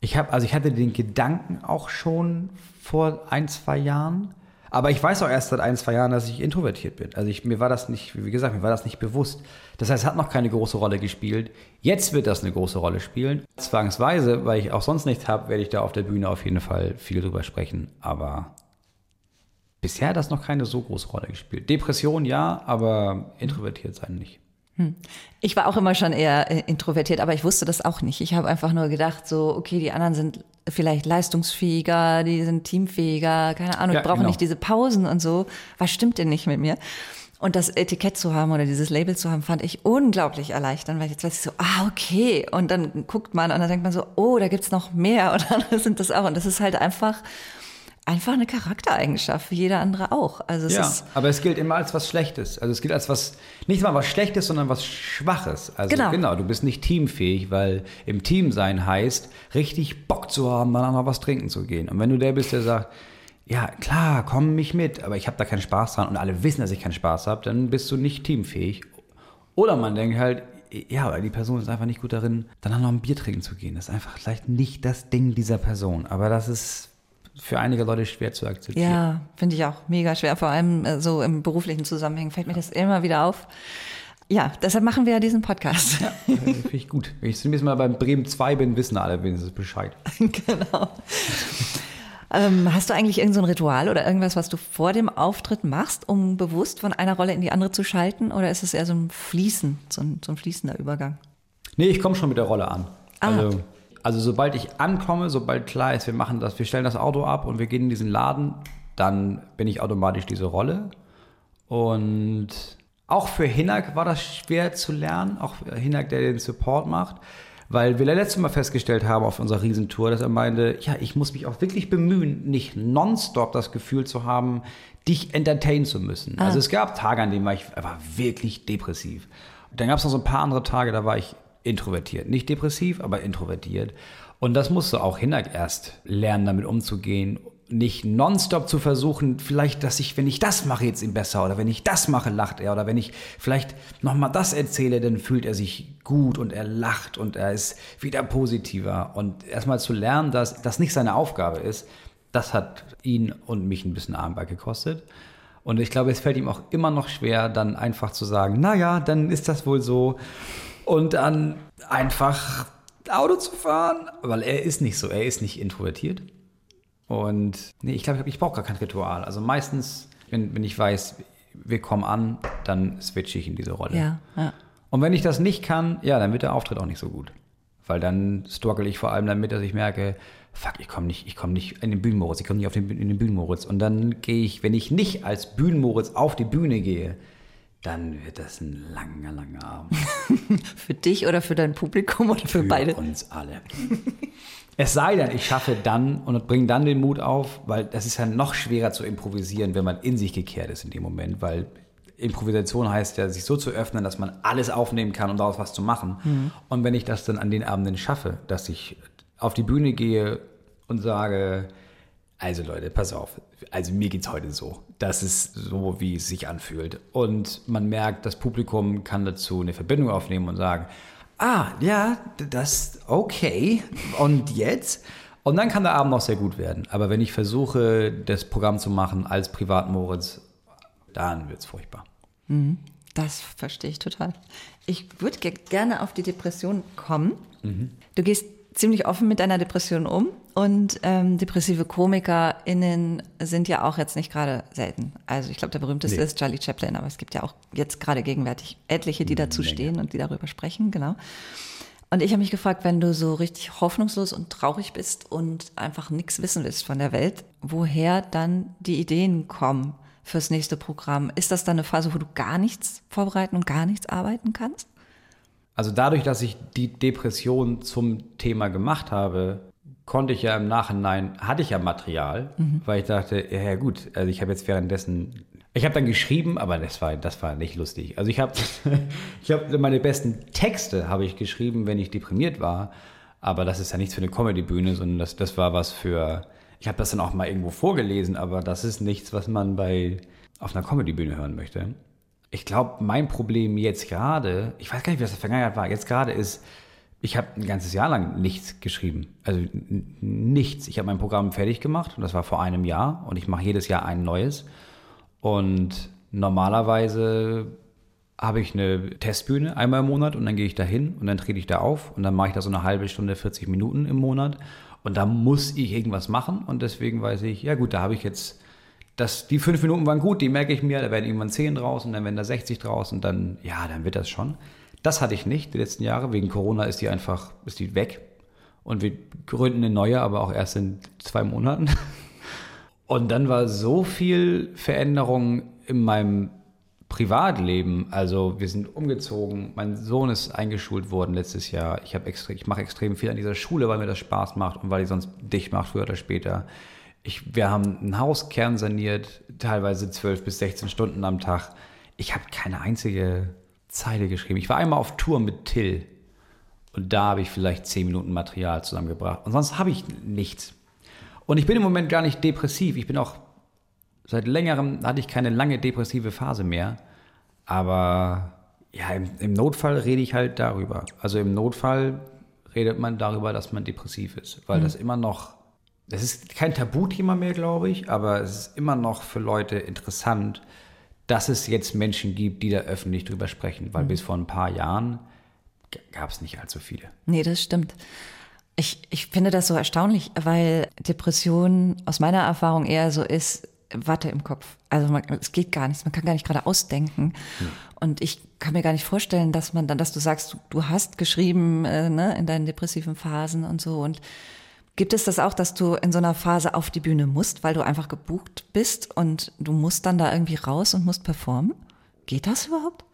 Ich habe, also ich hatte den Gedanken auch schon vor ein, zwei Jahren. Aber ich weiß auch erst seit ein, zwei Jahren, dass ich introvertiert bin. Also ich, mir war das nicht, wie gesagt, mir war das nicht bewusst. Das heißt, es hat noch keine große Rolle gespielt. Jetzt wird das eine große Rolle spielen. Zwangsweise, weil ich auch sonst nichts habe, werde ich da auf der Bühne auf jeden Fall viel drüber sprechen. Aber bisher hat das noch keine so große Rolle gespielt. Depression ja, aber introvertiert sein nicht. Ich war auch immer schon eher äh, introvertiert, aber ich wusste das auch nicht. Ich habe einfach nur gedacht, so, okay, die anderen sind vielleicht leistungsfähiger, die sind teamfähiger, keine Ahnung, Ja, brauchen genau. nicht diese Pausen und so. Was stimmt denn nicht mit mir? Und das Etikett zu haben oder dieses Label zu haben, fand ich unglaublich erleichternd, weil jetzt weiß ich so, ah, okay. Und dann guckt man und dann denkt man so, oh, da gibt's noch mehr und dann sind das auch. Und das ist halt einfach, einfach eine Charaktereigenschaft, wie jeder andere auch. Also es Ja, ist, aber es gilt immer als was Schlechtes. Also es gilt als was, nicht mal was Schlechtes, sondern was Schwaches. Also Genau. genau, du bist nicht teamfähig, weil im Team sein heißt, richtig Bock zu haben, dann auch noch was trinken zu gehen. Und wenn du der bist, der sagt, ja, klar, komm mich mit, aber ich habe da keinen Spaß dran und alle wissen, dass ich keinen Spaß habe, dann bist du nicht teamfähig. Oder man denkt halt, ja, aber die Person ist einfach nicht gut darin, dann auch noch ein Bier trinken zu gehen. Das ist einfach vielleicht nicht das Ding dieser Person. Aber das ist für einige Leute schwer zu akzeptieren. Ja, finde ich auch mega schwer. Vor allem äh, so im beruflichen Zusammenhang fällt mir das immer wieder auf. Ja, deshalb machen wir ja diesen Podcast. Ja, äh, finde ich gut. Wenn ich zumindest mal beim Bremen 2 bin, wissen alle wenigstens Bescheid. genau. Ähm, hast du eigentlich irgendein so ein Ritual oder irgendwas, was du vor dem Auftritt machst, um bewusst von einer Rolle in die andere zu schalten? Oder ist es eher so ein Fließen, so ein, so ein fließender Übergang? Nee, ich komme schon mit der Rolle an. Ah. Also, also sobald ich ankomme, sobald klar ist, wir machen das, wir stellen das Auto ab und wir gehen in diesen Laden, dann bin ich automatisch diese Rolle. Und auch für Hinak war das schwer zu lernen, auch für Hinak, der den Support macht, weil wir letztes Mal festgestellt haben auf unserer Riesentour, dass er meinte, ja, ich muss mich auch wirklich bemühen, nicht nonstop das Gefühl zu haben, dich entertainen zu müssen. Also es gab Tage, an denen war ich war wirklich depressiv. Dann gab es noch so ein paar andere Tage, da war ich introvertiert. Nicht depressiv, aber introvertiert. Und das musste auch Hinak erst lernen, damit umzugehen. Nicht nonstop zu versuchen, vielleicht, dass ich, wenn ich das mache, jetzt ihm besser oder wenn ich das mache, lacht er oder wenn ich vielleicht nochmal das erzähle, dann fühlt er sich gut und er lacht und er ist wieder positiver. Und erstmal zu lernen, dass das nicht seine Aufgabe ist, das hat ihn und mich ein bisschen Armbar gekostet. Und ich glaube, es fällt ihm auch immer noch schwer, dann einfach zu sagen, naja, dann ist das wohl so. Und dann einfach Auto zu fahren, weil er ist nicht so, er ist nicht introvertiert. Und nee, ich glaube, ich brauche gar kein Ritual. Also meistens, wenn, wenn ich weiß, wir kommen an, dann switche ich in diese Rolle. Ja, ja. Und wenn ich das nicht kann, ja, dann wird der Auftritt auch nicht so gut. Weil dann struggle ich vor allem damit, dass ich merke, fuck, ich komme nicht, ich komme nicht in den Bühnenmoritz, ich komme nicht auf den, in den Bühnenmoritz. Und dann gehe ich, wenn ich nicht als Bühnenmoritz auf die Bühne gehe, dann wird das ein langer, langer Abend. Für dich oder für dein Publikum oder für, Für beide? uns alle. Es sei denn, ich schaffe dann und bringe dann den Mut auf, weil das ist ja noch schwerer zu improvisieren, wenn man in sich gekehrt ist in dem Moment, weil Improvisation heißt ja, sich so zu öffnen, dass man alles aufnehmen kann, um daraus was zu machen. Und wenn ich das dann an den Abenden schaffe, dass ich auf die Bühne gehe und sage, also Leute, pass auf, also mir geht's heute so. Das ist so, wie es sich anfühlt. Und man merkt, das Publikum kann dazu eine Verbindung aufnehmen und sagen, ah, ja, das, okay, und jetzt? Und dann kann der Abend noch sehr gut werden. Aber wenn ich versuche, das Programm zu machen als Privatmoritz, dann wird's furchtbar. Das verstehe ich total. Ich würde ge gerne auf die Depression kommen. Mhm. Du gehst ziemlich offen mit deiner Depression um und ähm, depressive KomikerInnen sind ja auch jetzt nicht gerade selten. Also ich glaube, der berühmteste Nee. ist Charlie Chaplin, aber es gibt ja auch jetzt gerade gegenwärtig etliche, die dazu Menge. stehen und die darüber sprechen, genau. Und ich habe mich gefragt, wenn du so richtig hoffnungslos und traurig bist und einfach nichts wissen willst von der Welt, woher dann die Ideen kommen fürs nächste Programm? Ist das dann eine Phase, wo du gar nichts vorbereiten und gar nichts arbeiten kannst? Also dadurch, dass ich die Depression zum Thema gemacht habe, konnte ich ja im Nachhinein, hatte ich ja Material, weil ich dachte, ja, ja gut, also ich habe jetzt währenddessen, ich habe dann geschrieben, aber das war, das war nicht lustig. Also ich habe, ich habe meine besten Texte habe ich geschrieben, wenn ich deprimiert war, aber das ist ja nichts für eine Comedy-Bühne, sondern das, das war was für, ich habe das dann auch mal irgendwo vorgelesen, aber das ist nichts, was man bei, auf einer Comedy-Bühne hören möchte. Ich glaube, mein Problem jetzt gerade, ich weiß gar nicht, wie das in der Vergangenheit war, jetzt gerade ist, ich habe ein ganzes Jahr lang nichts geschrieben. Also nichts. Ich habe mein Programm fertig gemacht und das war vor einem Jahr und ich mache jedes Jahr ein neues. Und normalerweise habe ich eine Testbühne einmal im Monat und dann gehe ich da hin und dann trete ich da auf und dann mache ich da so eine halbe Stunde, 40 Minuten im Monat und da muss ich irgendwas machen und deswegen weiß ich, ja gut, da habe ich jetzt das, die fünf Minuten waren gut, die merke ich mir, da werden irgendwann zehn draus und dann werden da 60 draus und dann, ja, dann wird das schon. Das hatte ich nicht die letzten Jahre. Wegen Corona ist die einfach, ist die weg. Und wir gründen eine neue, aber auch erst in zwei Monaten. Und dann war so viel Veränderung in meinem Privatleben. Also wir sind umgezogen. Mein Sohn ist eingeschult worden letztes Jahr. Ich, ich mache extrem viel an dieser Schule, weil mir das Spaß macht und weil die sonst dicht macht, früher oder später. Ich, wir haben ein Haus kernsaniert, teilweise 12 bis 16 Stunden am Tag. Ich habe keine einzige Zeile geschrieben. Ich war einmal auf Tour mit Till und da habe ich vielleicht 10 Minuten Material zusammengebracht. Und sonst habe ich nichts. Und ich bin im Moment gar nicht depressiv. Ich bin auch seit längerem, hatte ich keine lange depressive Phase mehr. Aber ja, im, im Notfall rede ich halt darüber. Also im Notfall redet man darüber, dass man depressiv ist, weil mhm. das immer noch das ist kein Tabuthema mehr, glaube ich, aber es ist immer noch für Leute interessant, dass es jetzt Menschen gibt, die da öffentlich drüber sprechen, weil mhm. bis vor ein paar Jahren gab es nicht allzu viele. Nee, das stimmt. Ich, ich finde das so erstaunlich, weil Depression aus meiner Erfahrung eher so ist, Watte im Kopf. Also man, es geht gar nichts, man kann gar nicht gerade ausdenken. Hm. Und ich kann mir gar nicht vorstellen, dass man dann, dass du sagst, du, du hast geschrieben äh, ne, in deinen depressiven Phasen und so und Gibt es das auch, dass du in so einer Phase auf die Bühne musst, weil du einfach gebucht bist und du musst dann da irgendwie raus und musst performen? Geht das überhaupt?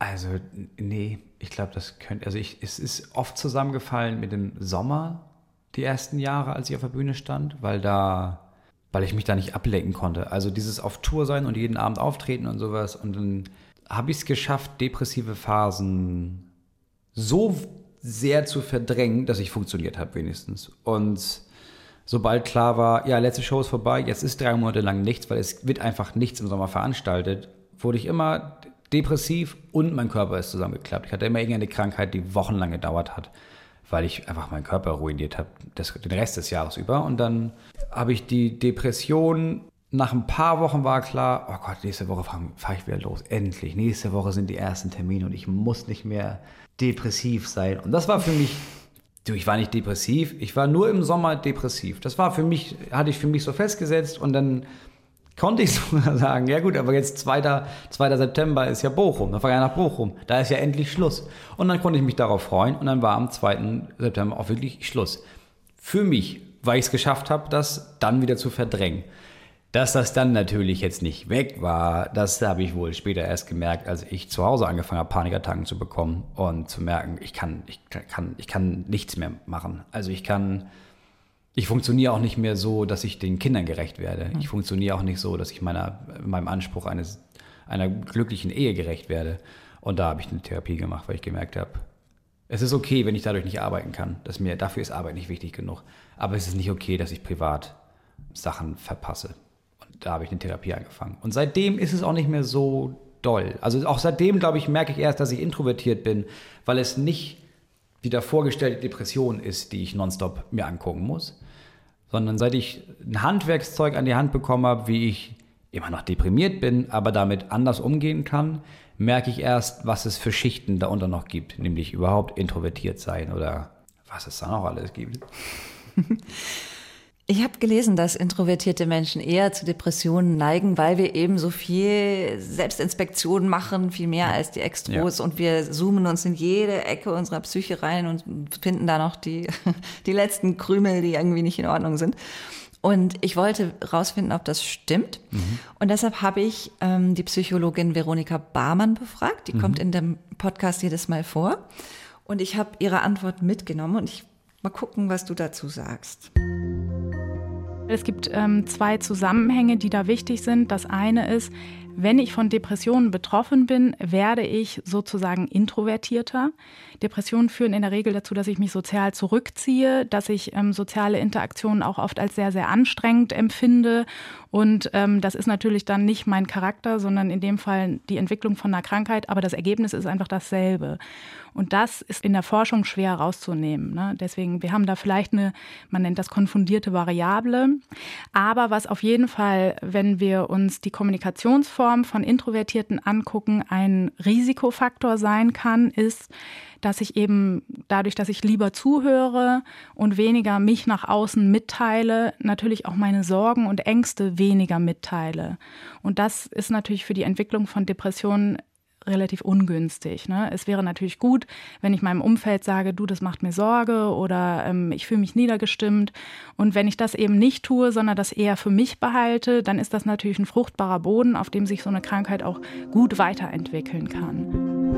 Also, nee, ich glaube, das könnte, also ich, es ist oft zusammengefallen mit dem Sommer, die ersten Jahre, als ich auf der Bühne stand, weil da, weil ich mich da nicht ablenken konnte. Also dieses auf Tour sein und jeden Abend auftreten und sowas. Und dann habe ich es geschafft, depressive Phasen so sehr zu verdrängen, dass ich funktioniert habe wenigstens. Und sobald klar war, ja, letzte Show ist vorbei, jetzt ist drei Monate lang nichts, weil es wird einfach nichts im Sommer veranstaltet, wurde ich immer depressiv und mein Körper ist zusammengeklappt. Ich hatte immer irgendeine Krankheit, die wochenlang gedauert hat, weil ich einfach meinen Körper ruiniert habe, den Rest des Jahres über. Und dann habe ich die Depression nach ein paar Wochen war klar, oh Gott, nächste Woche fahre fahr ich wieder los. Endlich. Nächste Woche sind die ersten Termine und ich muss nicht mehr depressiv sein. Und das war für mich, du, ich war nicht depressiv, ich war nur im Sommer depressiv. Das war für mich, hatte ich für mich so festgesetzt und dann konnte ich sogar sagen, ja gut, aber jetzt 2. 2. September ist ja Bochum, dann fahre ich nach Bochum, da ist ja endlich Schluss. Und dann konnte ich mich darauf freuen und dann war am 2. September auch wirklich Schluss. Für mich, weil ich es geschafft habe, das dann wieder zu verdrängen. Dass das dann natürlich jetzt nicht weg war, das habe ich wohl später erst gemerkt, als ich zu Hause angefangen habe, Panikattacken zu bekommen und zu merken, ich kann, ich kann, ich kann nichts mehr machen. Also ich kann, ich funktioniere auch nicht mehr so, dass ich den Kindern gerecht werde. Ich funktioniere auch nicht so, dass ich meiner, meinem Anspruch eines, einer glücklichen Ehe gerecht werde. Und da habe ich eine Therapie gemacht, weil ich gemerkt habe, es ist okay, wenn ich dadurch nicht arbeiten kann. Dass mir, dafür ist Arbeit nicht wichtig genug. Aber es ist nicht okay, dass ich privat Sachen verpasse da habe ich eine Therapie angefangen. Und seitdem ist es auch nicht mehr so doll. Also auch seitdem, glaube ich, merke ich erst, dass ich introvertiert bin, weil es nicht die da vorgestellte Depression ist, die ich nonstop mir angucken muss, sondern seit ich ein Handwerkszeug an die Hand bekommen habe, wie ich immer noch deprimiert bin, aber damit anders umgehen kann, merke ich erst, was es für Schichten darunter noch gibt, nämlich überhaupt introvertiert sein oder was es da noch alles gibt. Ich habe gelesen, dass introvertierte Menschen eher zu Depressionen neigen, weil wir eben so viel Selbstinspektion machen, viel mehr als die Extros ja. und wir zoomen uns in jede Ecke unserer Psyche rein und finden da noch die, die letzten Krümel, die irgendwie nicht in Ordnung sind. Und ich wollte rausfinden, ob das stimmt. Mhm. Und deshalb habe ich ähm, die Psychologin Veronika Barmann befragt. Die mhm. kommt in dem Podcast jedes Mal vor. Und ich habe ihre Antwort mitgenommen und ich mal gucken, was du dazu sagst. Es gibt ähm, zwei Zusammenhänge, die da wichtig sind. Das eine ist, wenn ich von Depressionen betroffen bin, werde ich sozusagen introvertierter. Depressionen führen in der Regel dazu, dass ich mich sozial zurückziehe, dass ich ähm, soziale Interaktionen auch oft als sehr, sehr anstrengend empfinde. Und ähm, das ist natürlich dann nicht mein Charakter, sondern in dem Fall die Entwicklung von einer Krankheit. Aber das Ergebnis ist einfach dasselbe. Und das ist in der Forschung schwer herauszunehmen. Ne? Deswegen, wir haben da vielleicht eine, man nennt das konfundierte Variable. Aber was auf jeden Fall, wenn wir uns die Kommunikationsforschung Form von Introvertierten angucken ein Risikofaktor sein kann, ist, dass ich eben dadurch, dass ich lieber zuhöre und weniger mich nach außen mitteile, natürlich auch meine Sorgen und Ängste weniger mitteile. Und das ist natürlich für die Entwicklung von Depressionen relativ ungünstig. Ne? Es wäre natürlich gut, wenn ich meinem Umfeld sage, du, das macht mir Sorge oder ähm, ich fühle mich niedergestimmt. Und wenn ich das eben nicht tue, sondern das eher für mich behalte, dann ist das natürlich ein fruchtbarer Boden, auf dem sich so eine Krankheit auch gut weiterentwickeln kann.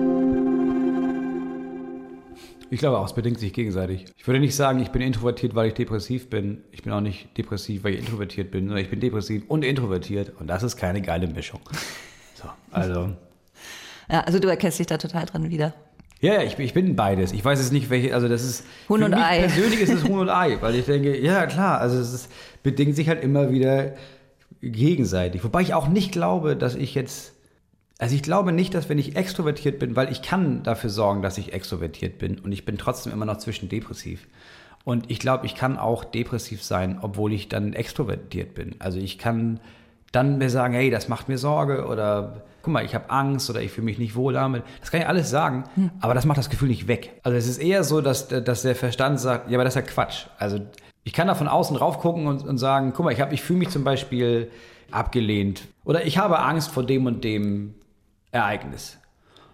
Ich glaube auch, es bedingt sich gegenseitig. Ich würde nicht sagen, ich bin introvertiert, weil ich depressiv bin. Ich bin auch nicht depressiv, weil ich introvertiert bin, sondern ich bin depressiv und introvertiert. Und das ist keine geile Mischung. So, also. Ja, also du erkennst dich da total dran wieder. Ja, ja, ich, ich bin beides. Ich weiß jetzt nicht, welche, also das ist. Huhn und Ei. Persönlich ist es Huhn und Ei, weil ich denke, ja klar, also es ist, bedingt sich halt immer wieder gegenseitig. Wobei ich auch nicht glaube, dass ich jetzt also ich glaube nicht, dass wenn ich extrovertiert bin, weil ich kann dafür sorgen, dass ich extrovertiert bin und ich bin trotzdem immer noch zwischen depressiv. Und ich glaube, ich kann auch depressiv sein, obwohl ich dann extrovertiert bin. Also ich kann dann mir sagen, hey, das macht mir Sorge oder guck mal, ich habe Angst oder ich fühle mich nicht wohl damit. Das kann ich alles sagen, hm. aber das macht das Gefühl nicht weg. Also es ist eher so, dass, dass der Verstand sagt, ja, aber das ist ja Quatsch. Also ich kann da von außen rauf gucken und, und sagen, guck mal, ich, ich fühle mich zum Beispiel abgelehnt oder ich habe Angst vor dem und dem Ereignis.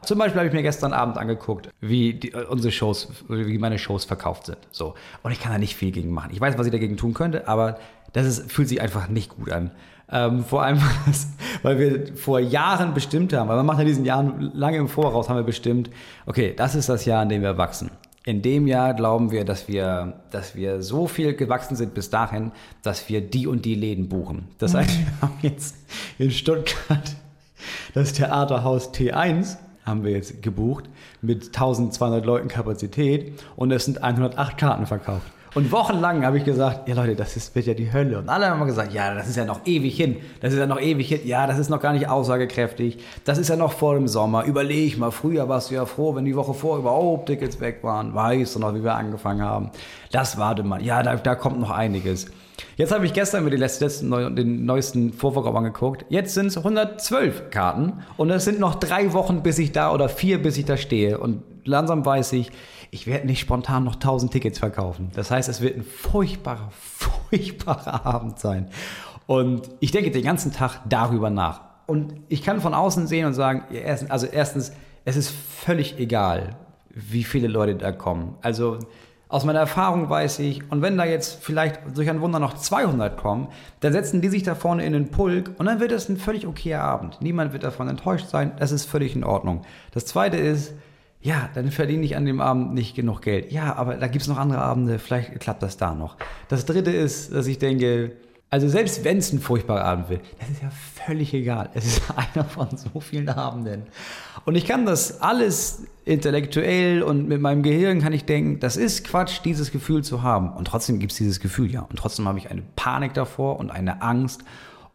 Zum Beispiel habe ich mir gestern Abend angeguckt, wie die, unsere Shows, wie meine Shows verkauft sind. So. Und ich kann da nicht viel gegen machen. Ich weiß, was ich dagegen tun könnte, aber das ist, fühlt sich einfach nicht gut an. Ähm, vor allem, weil wir vor Jahren bestimmt haben, weil wir machen ja diesen Jahren lange im Voraus, haben wir bestimmt, okay, das ist das Jahr, in dem wir wachsen. In dem Jahr glauben wir, dass wir, dass wir so viel gewachsen sind bis dahin, dass wir die und die Läden buchen. Das heißt, wir haben jetzt in Stuttgart das Theaterhaus T1 haben wir jetzt gebucht mit 1200 Leuten Kapazität und es sind 108 Karten verkauft. Und wochenlang habe ich gesagt, ja Leute, das ist, wird ja die Hölle. Und alle haben gesagt, ja, das ist ja noch ewig hin. Das ist ja noch ewig hin. Ja, das ist noch gar nicht aussagekräftig. Das ist ja noch vor dem Sommer. Überleg mal, früher warst du ja froh, wenn die Woche vor überhaupt Tickets weg waren. Weißt du noch, wie wir angefangen haben. Das warte mal. Ja, da, da kommt noch einiges. Jetzt habe ich gestern mir die letzten, den neuesten Vorverkauf angeguckt. Jetzt sind es 112 Karten und es sind noch drei Wochen, bis ich da oder vier, bis ich da stehe. Und langsam weiß ich, ich werde nicht spontan noch 1000 Tickets verkaufen. Das heißt, es wird ein furchtbarer, furchtbarer Abend sein. Und ich denke den ganzen Tag darüber nach. Und ich kann von außen sehen und sagen, also erstens, es ist völlig egal, wie viele Leute da kommen. Also aus meiner Erfahrung weiß ich, und wenn da jetzt vielleicht durch ein Wunder noch 200 kommen, dann setzen die sich da vorne in den Pulk und dann wird es ein völlig okayer Abend. Niemand wird davon enttäuscht sein, das ist völlig in Ordnung. Das Zweite ist, ja, dann verdiene ich an dem Abend nicht genug Geld. Ja, aber da gibt es noch andere Abende, vielleicht klappt das da noch. Das Dritte ist, dass ich denke, also selbst wenn es ein furchtbarer Abend wird, das ist ja völlig egal. Es ist einer von so vielen Abenden. Und ich kann das alles intellektuell und mit meinem Gehirn kann ich denken, das ist Quatsch, dieses Gefühl zu haben. Und trotzdem gibt es dieses Gefühl ja. Und trotzdem habe ich eine Panik davor und eine Angst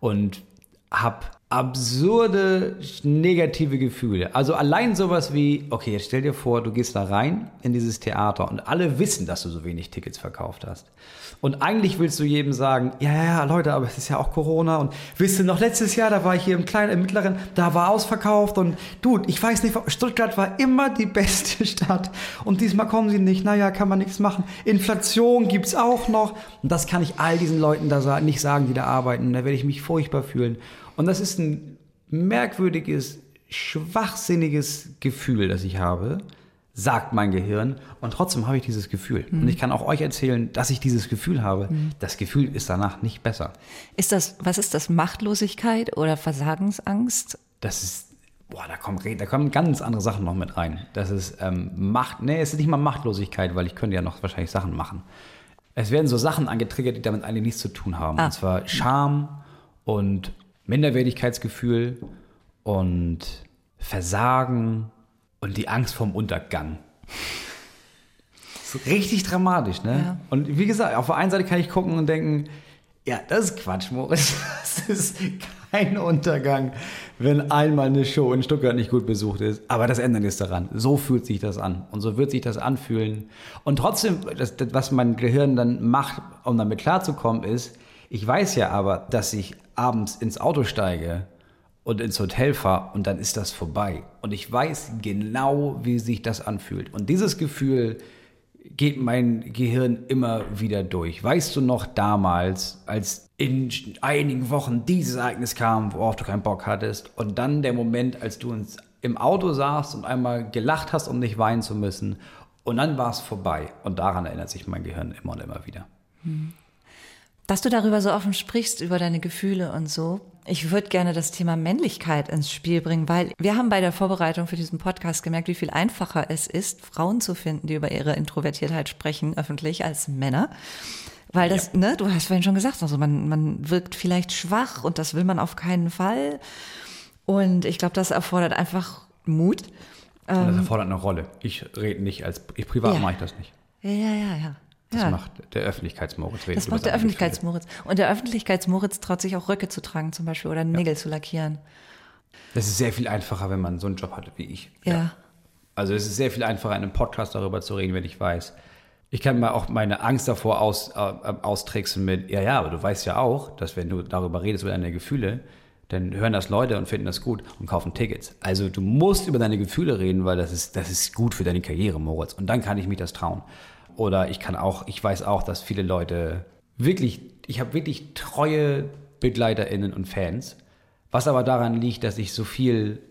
und habe absurde negative Gefühle. Also allein sowas wie, okay, jetzt stell dir vor, du gehst da rein in dieses Theater und alle wissen, dass du so wenig Tickets verkauft hast. Und eigentlich willst du jedem sagen, ja, ja, Leute, aber es ist ja auch Corona und wisst ihr noch, letztes Jahr, da war ich hier im kleinen, im mittleren, da war ausverkauft und du, ich weiß nicht, Stuttgart war immer die beste Stadt und diesmal kommen sie nicht, naja, kann man nichts machen. Inflation gibt's auch noch und das kann ich all diesen Leuten da nicht sagen, die da arbeiten, da werde ich mich furchtbar fühlen. Und das ist ein merkwürdiges, schwachsinniges Gefühl, das ich habe, sagt mein Gehirn. Und trotzdem habe ich dieses Gefühl. Mhm. Und ich kann auch euch erzählen, dass ich dieses Gefühl habe. Mhm. Das Gefühl ist danach nicht besser. Ist das, was ist das? Machtlosigkeit oder Versagensangst? Das ist, boah, da kommen, da kommen ganz andere Sachen noch mit rein. Das ist ähm, Macht, nee, es ist nicht mal Machtlosigkeit, weil ich könnte ja noch wahrscheinlich Sachen machen. Es werden so Sachen angetriggert, die damit eigentlich nichts zu tun haben. Ah. Und zwar Scham und Minderwertigkeitsgefühl und Versagen und die Angst vorm Untergang. Richtig dramatisch, ne? Ja. Und wie gesagt, auf der einen Seite kann ich gucken und denken, ja, das ist Quatsch, Moritz. Das ist kein Untergang, wenn einmal eine Show in Stuttgart nicht gut besucht ist. Aber das ändert nichts daran. So fühlt sich das an. Und so wird sich das anfühlen. Und trotzdem, das, das, was mein Gehirn dann macht, um damit klarzukommen, ist, ich weiß ja aber, dass ich abends ins Auto steige und ins Hotel fahre und dann ist das vorbei. Und ich weiß genau, wie sich das anfühlt. Und dieses Gefühl geht mein Gehirn immer wieder durch. Weißt du noch damals, als in einigen Wochen dieses Ereignis kam, worauf du keinen Bock hattest und dann der Moment, als du ins, im Auto saßt und einmal gelacht hast, um nicht weinen zu müssen und dann war es vorbei. Und daran erinnert sich mein Gehirn immer und immer wieder. Hm. Dass du darüber so offen sprichst, über deine Gefühle und so. Ich würde gerne das Thema Männlichkeit ins Spiel bringen, weil wir haben bei der Vorbereitung für diesen Podcast gemerkt, wie viel einfacher es ist, Frauen zu finden, die über ihre Introvertiertheit sprechen, öffentlich, als Männer. Weil das, ja. ne, du hast vorhin schon gesagt, also man, man wirkt vielleicht schwach und das will man auf keinen Fall. Und ich glaube, das erfordert einfach Mut. Und das ähm, erfordert eine Rolle. Ich rede nicht als, ich privat ja. mache ich das nicht. Ja, ja, ja, ja. Das ja. macht der Öffentlichkeitsmoritz. Das macht der Öffentlichkeitsmoritz. Und der Öffentlichkeitsmoritz traut sich auch Röcke zu tragen zum Beispiel oder Nägel ja. zu lackieren. Das ist sehr viel einfacher, wenn man so einen Job hat wie ich. Ja. ja. Also es ist sehr viel einfacher, in einem Podcast darüber zu reden, wenn ich weiß. Ich kann mal auch meine Angst davor aus, äh, austricksen mit, ja, ja, aber du weißt ja auch, dass wenn du darüber redest, über deine Gefühle, dann hören das Leute und finden das gut und kaufen Tickets. Also du musst über deine Gefühle reden, weil das ist, das ist gut für deine Karriere, Moritz. Und dann kann ich mich das trauen. Oder ich kann auch, ich weiß auch, dass viele Leute wirklich, ich habe wirklich treue BegleiterInnen und Fans, was aber daran liegt, dass ich so viel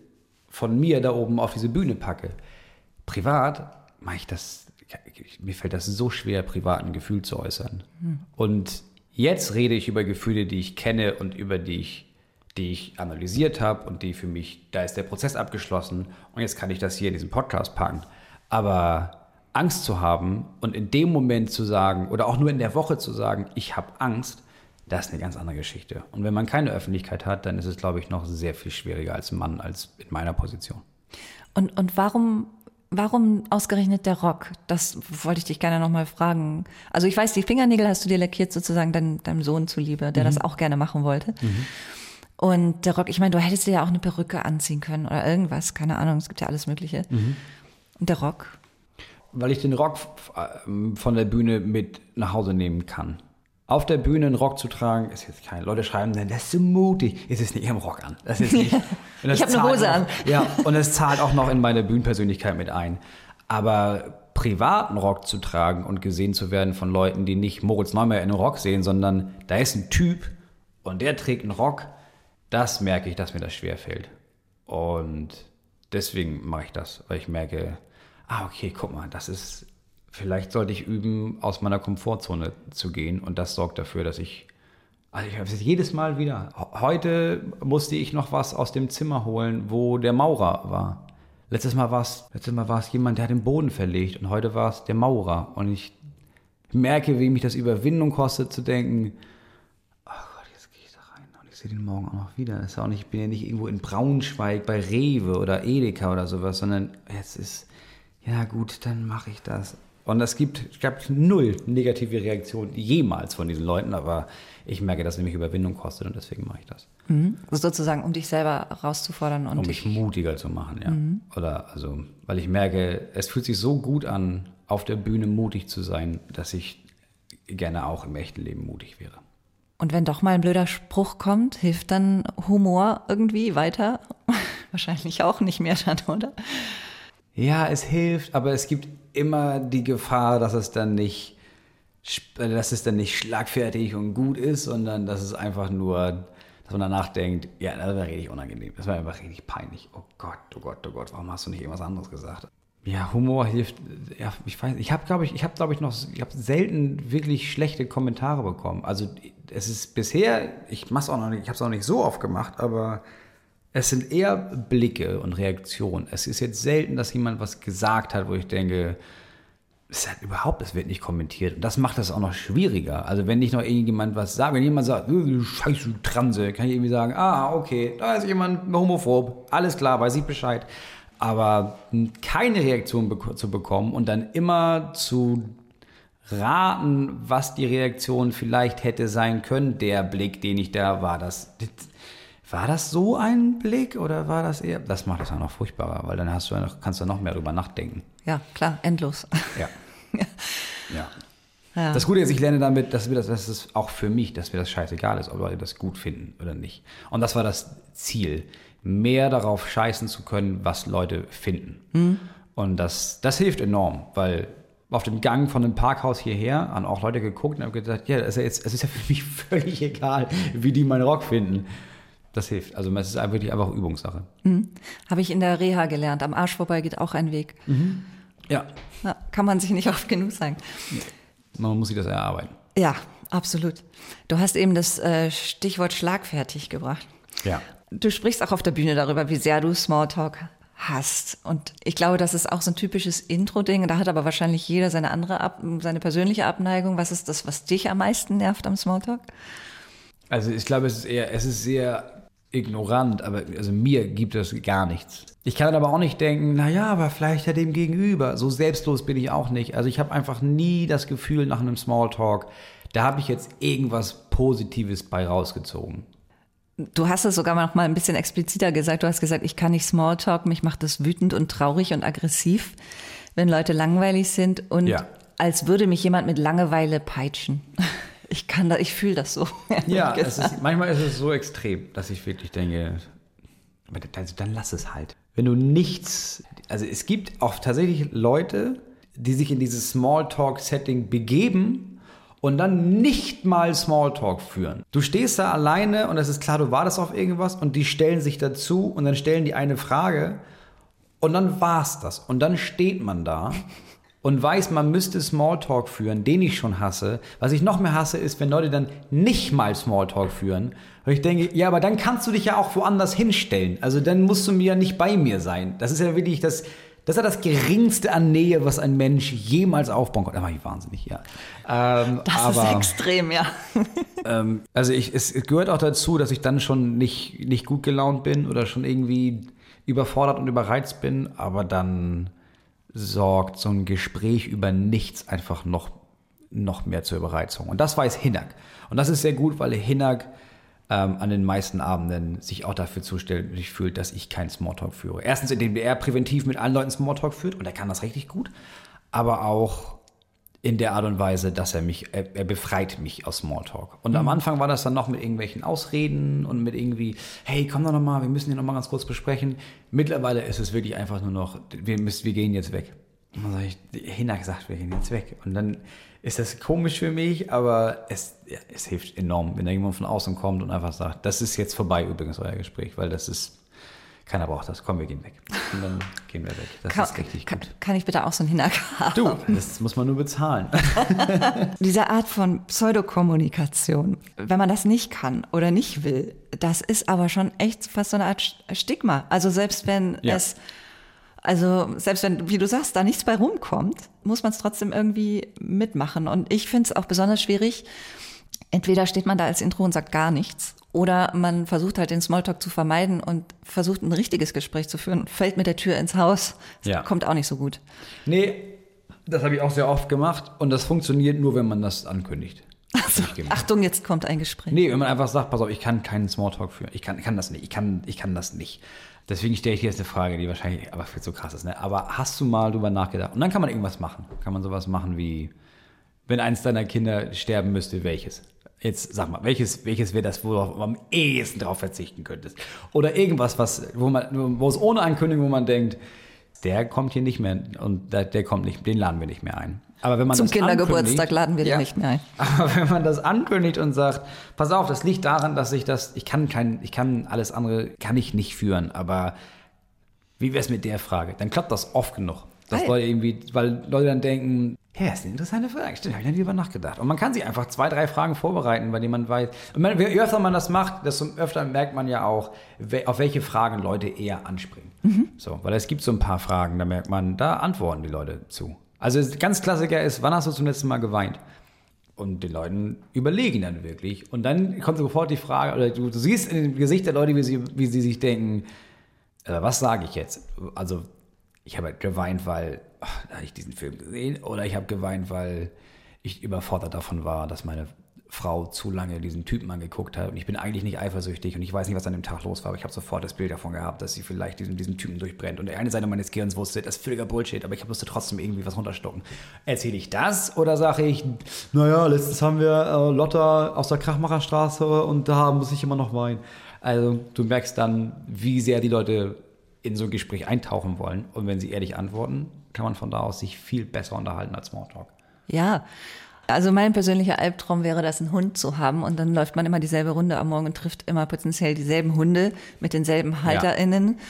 von mir da oben auf diese Bühne packe. Privat mache ich das, mir fällt das so schwer, privat ein Gefühl zu äußern. Hm. Und jetzt rede ich über Gefühle, die ich kenne und über die ich, die ich analysiert habe und die für mich, da ist der Prozess abgeschlossen und jetzt kann ich das hier in diesem Podcast packen. Aber Angst zu haben und in dem Moment zu sagen oder auch nur in der Woche zu sagen, ich habe Angst, das ist eine ganz andere Geschichte. Und wenn man keine Öffentlichkeit hat, dann ist es, glaube ich, noch sehr viel schwieriger als Mann, als in meiner Position. Und, und warum, warum ausgerechnet der Rock? Das wollte ich dich gerne nochmal fragen. Also ich weiß, die Fingernägel hast du dir lackiert sozusagen dein, deinem Sohn zuliebe, der mhm. das auch gerne machen wollte. Mhm. Und der Rock, ich meine, du hättest dir ja auch eine Perücke anziehen können oder irgendwas, keine Ahnung, es gibt ja alles Mögliche. Mhm. Und der Rock, weil ich den Rock ähm, von der Bühne mit nach Hause nehmen kann. Auf der Bühne einen Rock zu tragen, ist jetzt kein. Leute schreiben dann, das ist so mutig. Ist es nicht im Rock an. Das ist nicht. ich habe eine Hose auch, an. Ja, und es zahlt auch noch in meine Bühnenpersönlichkeit mit ein. Aber privaten Rock zu tragen und gesehen zu werden von Leuten, die nicht Moritz Neumeier in einem Rock sehen, sondern da ist ein Typ und der trägt einen Rock, das merke ich, dass mir das schwer fällt. Und deswegen mache ich das, weil ich merke, ah, okay, guck mal, das ist, vielleicht sollte ich üben, aus meiner Komfortzone zu gehen. Und das sorgt dafür, dass ich, also ich habe es jedes Mal wieder. Heute musste ich noch was aus dem Zimmer holen, wo der Maurer war. Letztes Mal war es, letztes Mal war es jemand, der hat den Boden verlegt und heute war es der Maurer. Und ich merke, wie mich das Überwindung kostet, zu denken, oh Gott, jetzt gehe ich da rein und ich sehe den morgen auch noch wieder. Ist auch nicht, ich bin ja nicht irgendwo in Braunschweig bei Rewe oder Edeka oder sowas, sondern jetzt ist, ja gut, dann mache ich das. Und es gibt, es gab null negative Reaktionen jemals von diesen Leuten, aber ich merke, dass es mich Überwindung kostet und deswegen mache ich das. Mhm. Also sozusagen, um dich selber rauszufordern und. Um mich mutiger zu machen, ja. Mhm. Oder also, weil ich merke, es fühlt sich so gut an, auf der Bühne mutig zu sein, dass ich gerne auch im echten Leben mutig wäre. Und wenn doch mal ein blöder Spruch kommt, hilft dann Humor irgendwie weiter? Wahrscheinlich auch nicht mehr dann, oder? Ja, es hilft, aber es gibt immer die Gefahr, dass es dann nicht, dass es dann nicht schlagfertig und gut ist, sondern dass es einfach nur, dass man danach denkt, ja, das war richtig unangenehm. Das war einfach richtig peinlich. Oh Gott, oh Gott, oh Gott, warum hast du nicht irgendwas anderes gesagt? Ja, Humor hilft. Ja, ich weiß, ich habe glaube ich, ich habe glaube ich noch, ich habe selten wirklich schlechte Kommentare bekommen. Also es ist bisher, ich mach's auch noch nicht, ich habe es auch nicht so oft gemacht, aber es sind eher Blicke und Reaktionen. Es ist jetzt selten, dass jemand was gesagt hat, wo ich denke, es hat überhaupt, es wird nicht kommentiert. Und das macht das auch noch schwieriger. Also wenn nicht noch irgendjemand was sagt, wenn jemand sagt, du scheiß du Transe, kann ich irgendwie sagen, ah, okay, da ist jemand homophob, alles klar, weiß ich Bescheid. Aber keine Reaktion zu bekommen und dann immer zu raten, was die Reaktion vielleicht hätte sein können, der Blick, den ich da war, das, war das so ein Blick oder war das eher? Das macht es ja noch furchtbarer, weil dann hast du ja noch, kannst du noch mehr drüber nachdenken. Ja, klar, endlos. Ja. ja. ja. Das Gute ist, ich lerne damit, dass, wir das, dass es auch für mich, dass mir das scheißegal ist, ob Leute das gut finden oder nicht. Und das war das Ziel. mehr darauf scheißen zu können, was Leute finden. Mhm. Und das, das hilft enorm, weil auf dem Gang von dem Parkhaus hierher haben auch Leute geguckt und haben gesagt, ja, es ist, jetzt, es ist ja für mich völlig egal, wie die meinen Rock finden. Das hilft. Also es ist wirklich einfach Übungssache. Mhm. Habe ich in der Reha gelernt. Am Arsch vorbei geht auch ein Weg. Mhm. Ja. ja. Kann man sich nicht oft genug sagen. Man muss sich das erarbeiten. Ja, absolut. Du hast eben das äh, Stichwort schlagfertig gebracht. Ja. Du sprichst auch auf der Bühne darüber, wie sehr du Smalltalk hast. Und ich glaube, das ist auch so ein typisches Intro-Ding. Da hat aber wahrscheinlich jeder seine andere, Ab seine persönliche Abneigung. Was ist das, was dich am meisten nervt am Smalltalk? Also ich glaube, es ist eher, es ist sehr ignorant, aber also mir gibt es gar nichts. Ich kann aber auch nicht denken, naja, aber vielleicht ja dem Gegenüber. So selbstlos bin ich auch nicht. Also ich habe einfach nie das Gefühl nach einem Smalltalk, da habe ich jetzt irgendwas Positives bei rausgezogen. Du hast es sogar noch mal ein bisschen expliziter gesagt. Du hast gesagt, ich kann nicht Smalltalk, mich macht das wütend und traurig und aggressiv, wenn Leute langweilig sind und ja. als würde mich jemand mit Langeweile peitschen. Ich kann da, ich fühle das so. Ja, ist, manchmal ist es so extrem, dass ich wirklich denke, also dann lass es halt. Wenn du nichts, also es gibt auch tatsächlich Leute, die sich in dieses Smalltalk-Setting begeben und dann nicht mal Smalltalk führen. Du stehst da alleine und es ist klar, du wartest auf irgendwas und die stellen sich dazu und dann stellen die eine Frage und dann war's das. Und dann steht man da und weiß, man müsste Smalltalk führen, den ich schon hasse. Was ich noch mehr hasse, ist, wenn Leute dann nicht mal Smalltalk führen. Und ich denke, ja, aber dann kannst du dich ja auch woanders hinstellen. Also dann musst du mir ja nicht bei mir sein. Das ist ja wirklich das, das ist ja das geringste an Nähe, was ein Mensch jemals aufbauen kann. Da war ich wahnsinnig, ja. Ähm, das aber, ist extrem, ja. ähm, also ich, es gehört auch dazu, dass ich dann schon nicht, nicht gut gelaunt bin oder schon irgendwie überfordert und überreizt bin, aber dann sorgt so ein Gespräch über nichts einfach noch, noch mehr zur Überreizung. Und das weiß Hinak. Und das ist sehr gut, weil Hinak ähm, an den meisten Abenden sich auch dafür zuständig fühlt, dass ich keinen Smalltalk führe. Erstens, indem er präventiv mit allen Leuten Smalltalk führt und er kann das richtig gut, aber auch in der Art und Weise, dass er mich, er, er befreit mich aus Smalltalk. Und mhm. am Anfang war das dann noch mit irgendwelchen Ausreden und mit irgendwie, hey, komm doch noch mal, wir müssen hier noch mal ganz kurz besprechen. Mittlerweile ist es wirklich einfach nur noch, wir müssen, wir gehen jetzt weg. Und dann sage ich, Hinak sagt, wir gehen jetzt weg. Und dann ist das komisch für mich, aber es, ja, es hilft enorm, wenn da jemand von außen kommt und einfach sagt, das ist jetzt vorbei übrigens, euer Gespräch, weil das ist keiner braucht das. Komm, wir gehen weg. Und dann gehen wir weg. Das kann, ist richtig kann, gut. Kann ich bitte auch so einen Hinak haben? Du, das muss man nur bezahlen. Diese Art von Pseudokommunikation, wenn man das nicht kann oder nicht will, das ist aber schon echt fast so eine Art Stigma. Also selbst wenn ja. es also selbst wenn, wie du sagst, da nichts bei rumkommt, muss man es trotzdem irgendwie mitmachen. Und ich finde es auch besonders schwierig. Entweder steht man da als Intro und sagt gar nichts oder man versucht halt den Smalltalk zu vermeiden und versucht ein richtiges Gespräch zu führen und fällt mit der Tür ins Haus. Das ja. kommt auch nicht so gut. Nee, das habe ich auch sehr oft gemacht und das funktioniert nur, wenn man das ankündigt. Also, Achtung, jetzt kommt ein Gespräch. Nee, wenn man einfach sagt, pass auf, ich kann keinen Smalltalk führen. Ich kann, kann das nicht. Ich kann, ich kann das nicht. Deswegen stelle ich dir jetzt eine Frage, die wahrscheinlich aber viel zu krass ist. Ne? Aber hast du mal drüber nachgedacht? Und dann kann man irgendwas machen. Kann man sowas machen wie, wenn eins deiner Kinder sterben müsste, welches? Jetzt sag mal, welches, welches wäre das, worauf du am ehesten drauf verzichten könntest? Oder irgendwas, was, wo, man, wo es ohne Ankündigung, wo man denkt, der kommt hier nicht mehr und der, der kommt nicht, den laden wir nicht mehr ein. Aber wenn man Zum Kindergeburtstag laden wir ja, den nicht mehr ein. Aber wenn man das ankündigt und sagt, pass auf, das liegt daran, dass ich das, ich kann kein, ich kann alles andere, kann ich nicht führen, aber wie wäre es mit der Frage? Dann klappt das oft genug. Dass hey. Leute irgendwie, weil Leute dann denken, ja, ist eine interessante Frage. Stimmt, habe ich nicht drüber nachgedacht. Und man kann sich einfach zwei, drei Fragen vorbereiten, bei denen man weiß. Und man, je öfter man das macht, desto öfter merkt man ja auch, auf welche Fragen Leute eher anspringen. Mhm. So, weil es gibt so ein paar Fragen, da merkt man, da antworten die Leute zu. Also ganz Klassiker ist, wann hast du zum letzten Mal geweint? Und die Leute überlegen dann wirklich. Und dann kommt sofort die Frage, oder du, du siehst in dem Gesicht der Leute, wie sie, wie sie sich denken, äh, was sage ich jetzt? Also ich habe halt geweint, weil ach, da habe ich diesen Film gesehen, oder ich habe geweint, weil ich überfordert davon war, dass meine Frau zu lange diesen Typen angeguckt hat. Und ich bin eigentlich nicht eifersüchtig und ich weiß nicht, was an dem Tag los war, aber ich habe sofort das Bild davon gehabt, dass sie vielleicht diesen, diesen Typen durchbrennt. Und der eine Seite meines Gehirns wusste, das ist völliger Bullshit, aber ich musste trotzdem irgendwie was runterstocken. Erzähle ich das oder sage ich, naja, letztens haben wir äh, Lotta aus der Krachmacherstraße und da muss ich immer noch weinen. Also du merkst dann, wie sehr die Leute in so ein Gespräch eintauchen wollen. Und wenn sie ehrlich antworten, kann man von da aus sich viel besser unterhalten als Smalltalk. Ja. Also mein persönlicher Albtraum wäre das, einen Hund zu haben und dann läuft man immer dieselbe Runde am Morgen und trifft immer potenziell dieselben Hunde mit denselben HalterInnen. Ja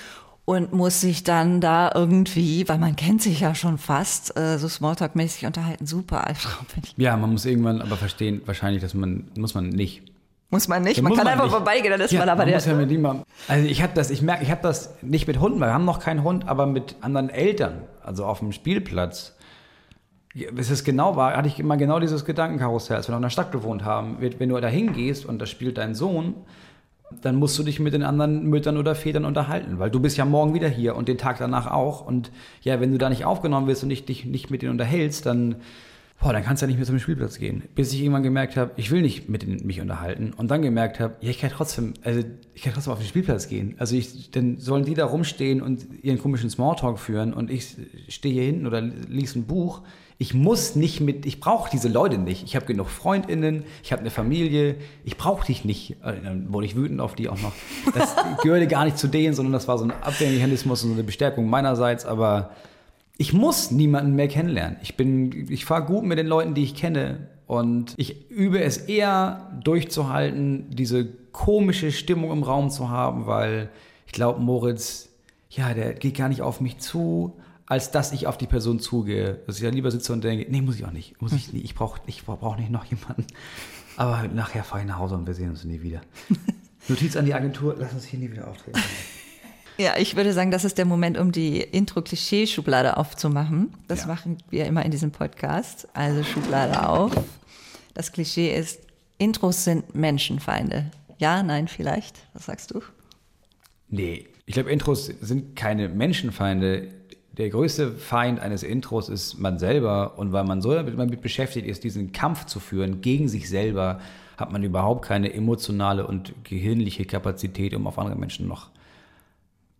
und muss sich dann da irgendwie, weil man kennt sich ja schon fast, äh, so Smalltalk-mäßig unterhalten. Super, Albtraum. Ja, man muss irgendwann aber verstehen, wahrscheinlich, dass man, muss man nicht. Muss man nicht, man kann man einfach nicht. vorbeigehen, dann ist ja, man aber man der. Muss ja mit niemandem, also ich habe das, ich merke, ich habe das nicht mit Hunden, weil wir haben noch keinen Hund, aber mit anderen Eltern, also auf dem Spielplatz. Bis es genau war, hatte ich immer genau dieses Gedankenkarussell, als wir noch in der Stadt gewohnt haben. Wenn du da hingehst und da spielt dein Sohn, dann musst du dich mit den anderen Müttern oder Vätern unterhalten, weil du bist ja morgen wieder hier und den Tag danach auch. Und ja, wenn du da nicht aufgenommen wirst und dich nicht, nicht mit denen unterhältst, dann, boah, dann kannst du ja nicht mehr zum Spielplatz gehen. Bis ich irgendwann gemerkt habe, ich will nicht mit denen, mich unterhalten. Und dann gemerkt habe, ja, ich kann trotzdem, also ich kann trotzdem auf den Spielplatz gehen. Also ich, dann sollen die da rumstehen und ihren komischen Smalltalk führen und ich stehe hier hinten oder lese ein Buch ich muss nicht mit, ich brauche diese Leute nicht. Ich habe genug Freundinnen, ich habe eine Familie, ich brauche dich nicht. Äh, dann wurde ich wütend auf die auch noch. Das gehörte gar nicht zu denen, sondern das war so ein Abwehrmechanismus und so eine Bestärkung meinerseits. Aber ich muss niemanden mehr kennenlernen. Ich bin, ich fahre gut mit den Leuten, die ich kenne. Und ich übe es eher durchzuhalten, diese komische Stimmung im Raum zu haben, weil ich glaube, Moritz, ja, der geht gar nicht auf mich zu als dass ich auf die Person zugehe. Dass ich dann lieber sitze und denke, nee, muss ich auch nicht. Muss ich nicht. Ich brauche ich brauch nicht noch jemanden. Aber nachher fahre ich nach Hause und wir sehen uns nie wieder. Notiz an die Agentur, lass uns hier nie wieder auftreten. Ja, ich würde sagen, das ist der Moment, um die Intro-Klischee-Schublade aufzumachen. Das ja. machen wir immer in diesem Podcast. Also Schublade auf. Das Klischee ist, Intros sind Menschenfeinde. Ja, nein, vielleicht. Was sagst du? Nee, ich glaube, Intros sind keine Menschenfeinde der größte Feind eines Intros ist man selber. Und weil man so damit beschäftigt ist, diesen Kampf zu führen gegen sich selber, hat man überhaupt keine emotionale und gehirnliche Kapazität, um auf andere Menschen noch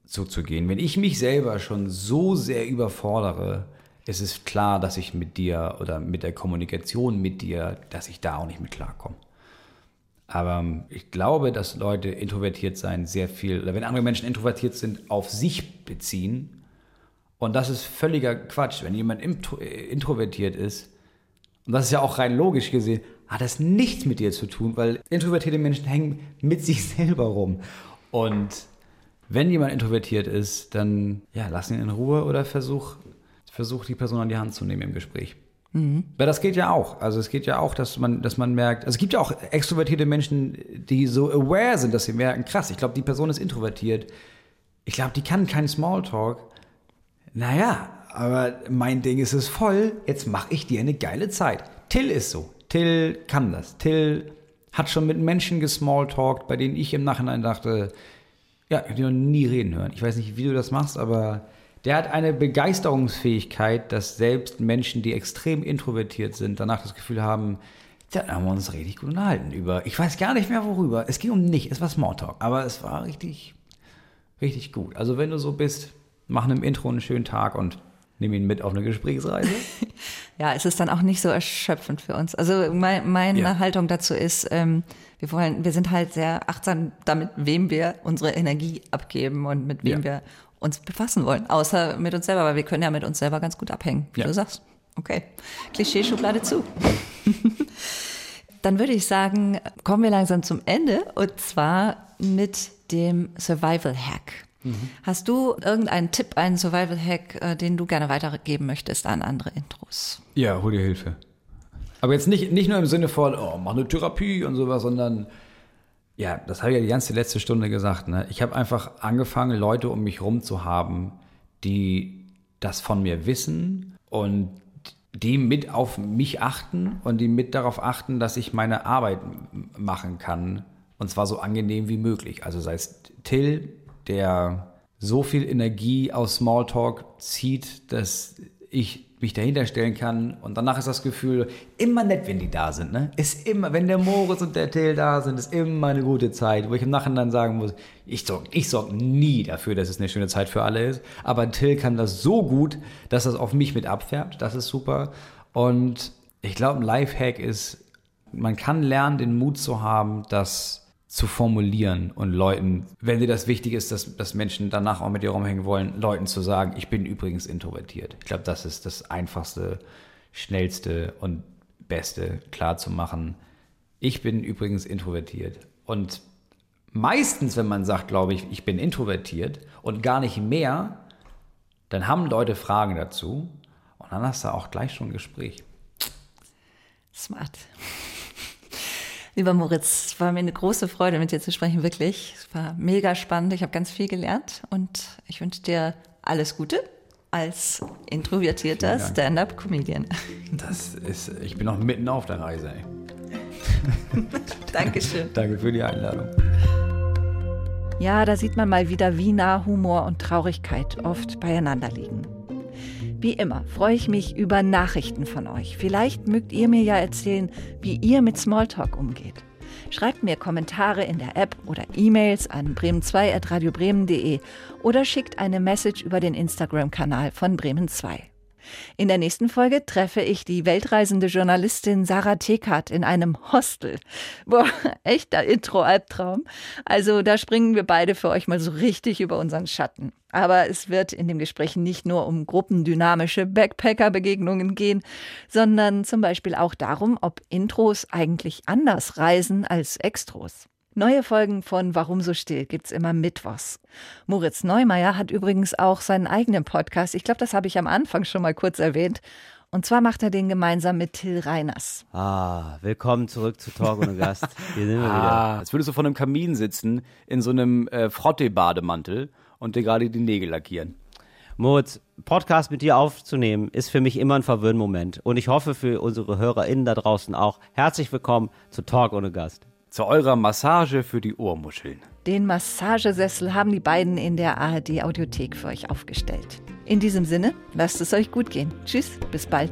zuzugehen. Wenn ich mich selber schon so sehr überfordere, ist es klar, dass ich mit dir oder mit der Kommunikation mit dir, dass ich da auch nicht mit klarkomme. Aber ich glaube, dass Leute introvertiert sein sehr viel, oder wenn andere Menschen introvertiert sind, auf sich beziehen und das ist völliger Quatsch. Wenn jemand introvertiert ist, und das ist ja auch rein logisch gesehen, hat das nichts mit dir zu tun, weil introvertierte Menschen hängen mit sich selber rum. Und wenn jemand introvertiert ist, dann ja, lass ihn in Ruhe oder versuch, versuch die Person an die Hand zu nehmen im Gespräch. Mhm. Weil das geht ja auch. Also es geht ja auch, dass man, dass man merkt, also es gibt ja auch extrovertierte Menschen, die so aware sind, dass sie merken, krass, ich glaube, die Person ist introvertiert. Ich glaube, die kann keinen Smalltalk naja, aber mein Ding ist es voll, jetzt mache ich dir eine geile Zeit. Till ist so. Till kann das. Till hat schon mit Menschen gesmalltalkt, bei denen ich im Nachhinein dachte, ja, ich habe noch nie reden hören. Ich weiß nicht, wie du das machst, aber der hat eine Begeisterungsfähigkeit, dass selbst Menschen, die extrem introvertiert sind, danach das Gefühl haben, da haben wir uns richtig gut unterhalten über. Ich weiß gar nicht mehr worüber. Es ging um nicht, es war Smalltalk, aber es war richtig, richtig gut. Also wenn du so bist, machen im Intro einen schönen Tag und nehmen ihn mit auf eine Gesprächsreise. ja, es ist dann auch nicht so erschöpfend für uns. Also mein, meine ja. Haltung dazu ist, ähm, wir wollen, wir sind halt sehr achtsam damit, wem wir unsere Energie abgeben und mit wem ja. wir uns befassen wollen. Außer mit uns selber, weil wir können ja mit uns selber ganz gut abhängen, wie ja. du sagst. Okay. Klischee-Schublade zu. Dann würde ich sagen, kommen wir langsam zum Ende und zwar mit dem Survival Hack. Mhm. Hast du irgendeinen Tipp, einen Survival-Hack, äh, den du gerne weitergeben möchtest an andere Intros? Ja, hol dir Hilfe. Aber jetzt nicht, nicht nur im Sinne von, oh, mach eine Therapie und sowas, sondern ja, das habe ich ja die ganze letzte Stunde gesagt. Ne? Ich habe einfach angefangen, Leute um mich rum zu haben, die das von mir wissen und die mit auf mich achten und die mit darauf achten, dass ich meine Arbeit machen kann. Und zwar so angenehm wie möglich. Also sei es Till, der so viel Energie aus Smalltalk zieht, dass ich mich dahinter stellen kann und danach ist das Gefühl immer nett, wenn die da sind. Ne? Ist immer, wenn der Moritz und der Till da sind, ist immer eine gute Zeit, wo ich im Nachhinein sagen muss, ich sorge ich sorg nie dafür, dass es eine schöne Zeit für alle ist, aber Till kann das so gut, dass das auf mich mit abfärbt, das ist super und ich glaube, ein Lifehack ist, man kann lernen, den Mut zu haben, dass zu formulieren und Leuten, wenn dir das wichtig ist, dass, dass Menschen danach auch mit dir rumhängen wollen, Leuten zu sagen, ich bin übrigens introvertiert. Ich glaube, das ist das einfachste, schnellste und beste klar zu machen. Ich bin übrigens introvertiert. Und meistens, wenn man sagt, glaube ich, ich bin introvertiert und gar nicht mehr, dann haben Leute Fragen dazu und dann hast du auch gleich schon ein Gespräch. Smart. Lieber Moritz, es war mir eine große Freude, mit dir zu sprechen, wirklich. Es war mega spannend. Ich habe ganz viel gelernt und ich wünsche dir alles Gute als introvertierter Stand-up-Comedian. Das ist, ich bin noch mitten auf der Reise. Ey. Dankeschön. Danke für die Einladung. Ja, da sieht man mal wieder, wie nah Humor und Traurigkeit oft beieinander liegen. Wie immer freue ich mich über Nachrichten von euch. Vielleicht mögt ihr mir ja erzählen, wie ihr mit Smalltalk umgeht. Schreibt mir Kommentare in der App oder E-Mails an bremen2.radiobremen.de oder schickt eine Message über den Instagram-Kanal von Bremen 2. In der nächsten Folge treffe ich die weltreisende Journalistin Sarah Tekart in einem Hostel. Boah, echter Intro-Albtraum. Also da springen wir beide für euch mal so richtig über unseren Schatten. Aber es wird in dem Gespräch nicht nur um gruppendynamische Backpacker-Begegnungen gehen, sondern zum Beispiel auch darum, ob Intros eigentlich anders reisen als Extros. Neue Folgen von Warum so still gibt's immer mittwochs. Moritz Neumeier hat übrigens auch seinen eigenen Podcast. Ich glaube, das habe ich am Anfang schon mal kurz erwähnt. Und zwar macht er den gemeinsam mit Till Reiners. Ah, willkommen zurück zu Talk ohne Gast. Hier sind wir ah, wieder. Als würdest du vor einem Kamin sitzen, in so einem äh, Frotte-Bademantel und dir gerade die Nägel lackieren. Moritz, Podcast mit dir aufzunehmen, ist für mich immer ein Verwöhnmoment. Und ich hoffe für unsere HörerInnen da draußen auch. Herzlich willkommen zu Talk ohne Gast zu eurer Massage für die Ohrmuscheln. Den Massagesessel haben die beiden in der ARD Audiothek für euch aufgestellt. In diesem Sinne, lasst es euch gut gehen. Tschüss, bis bald.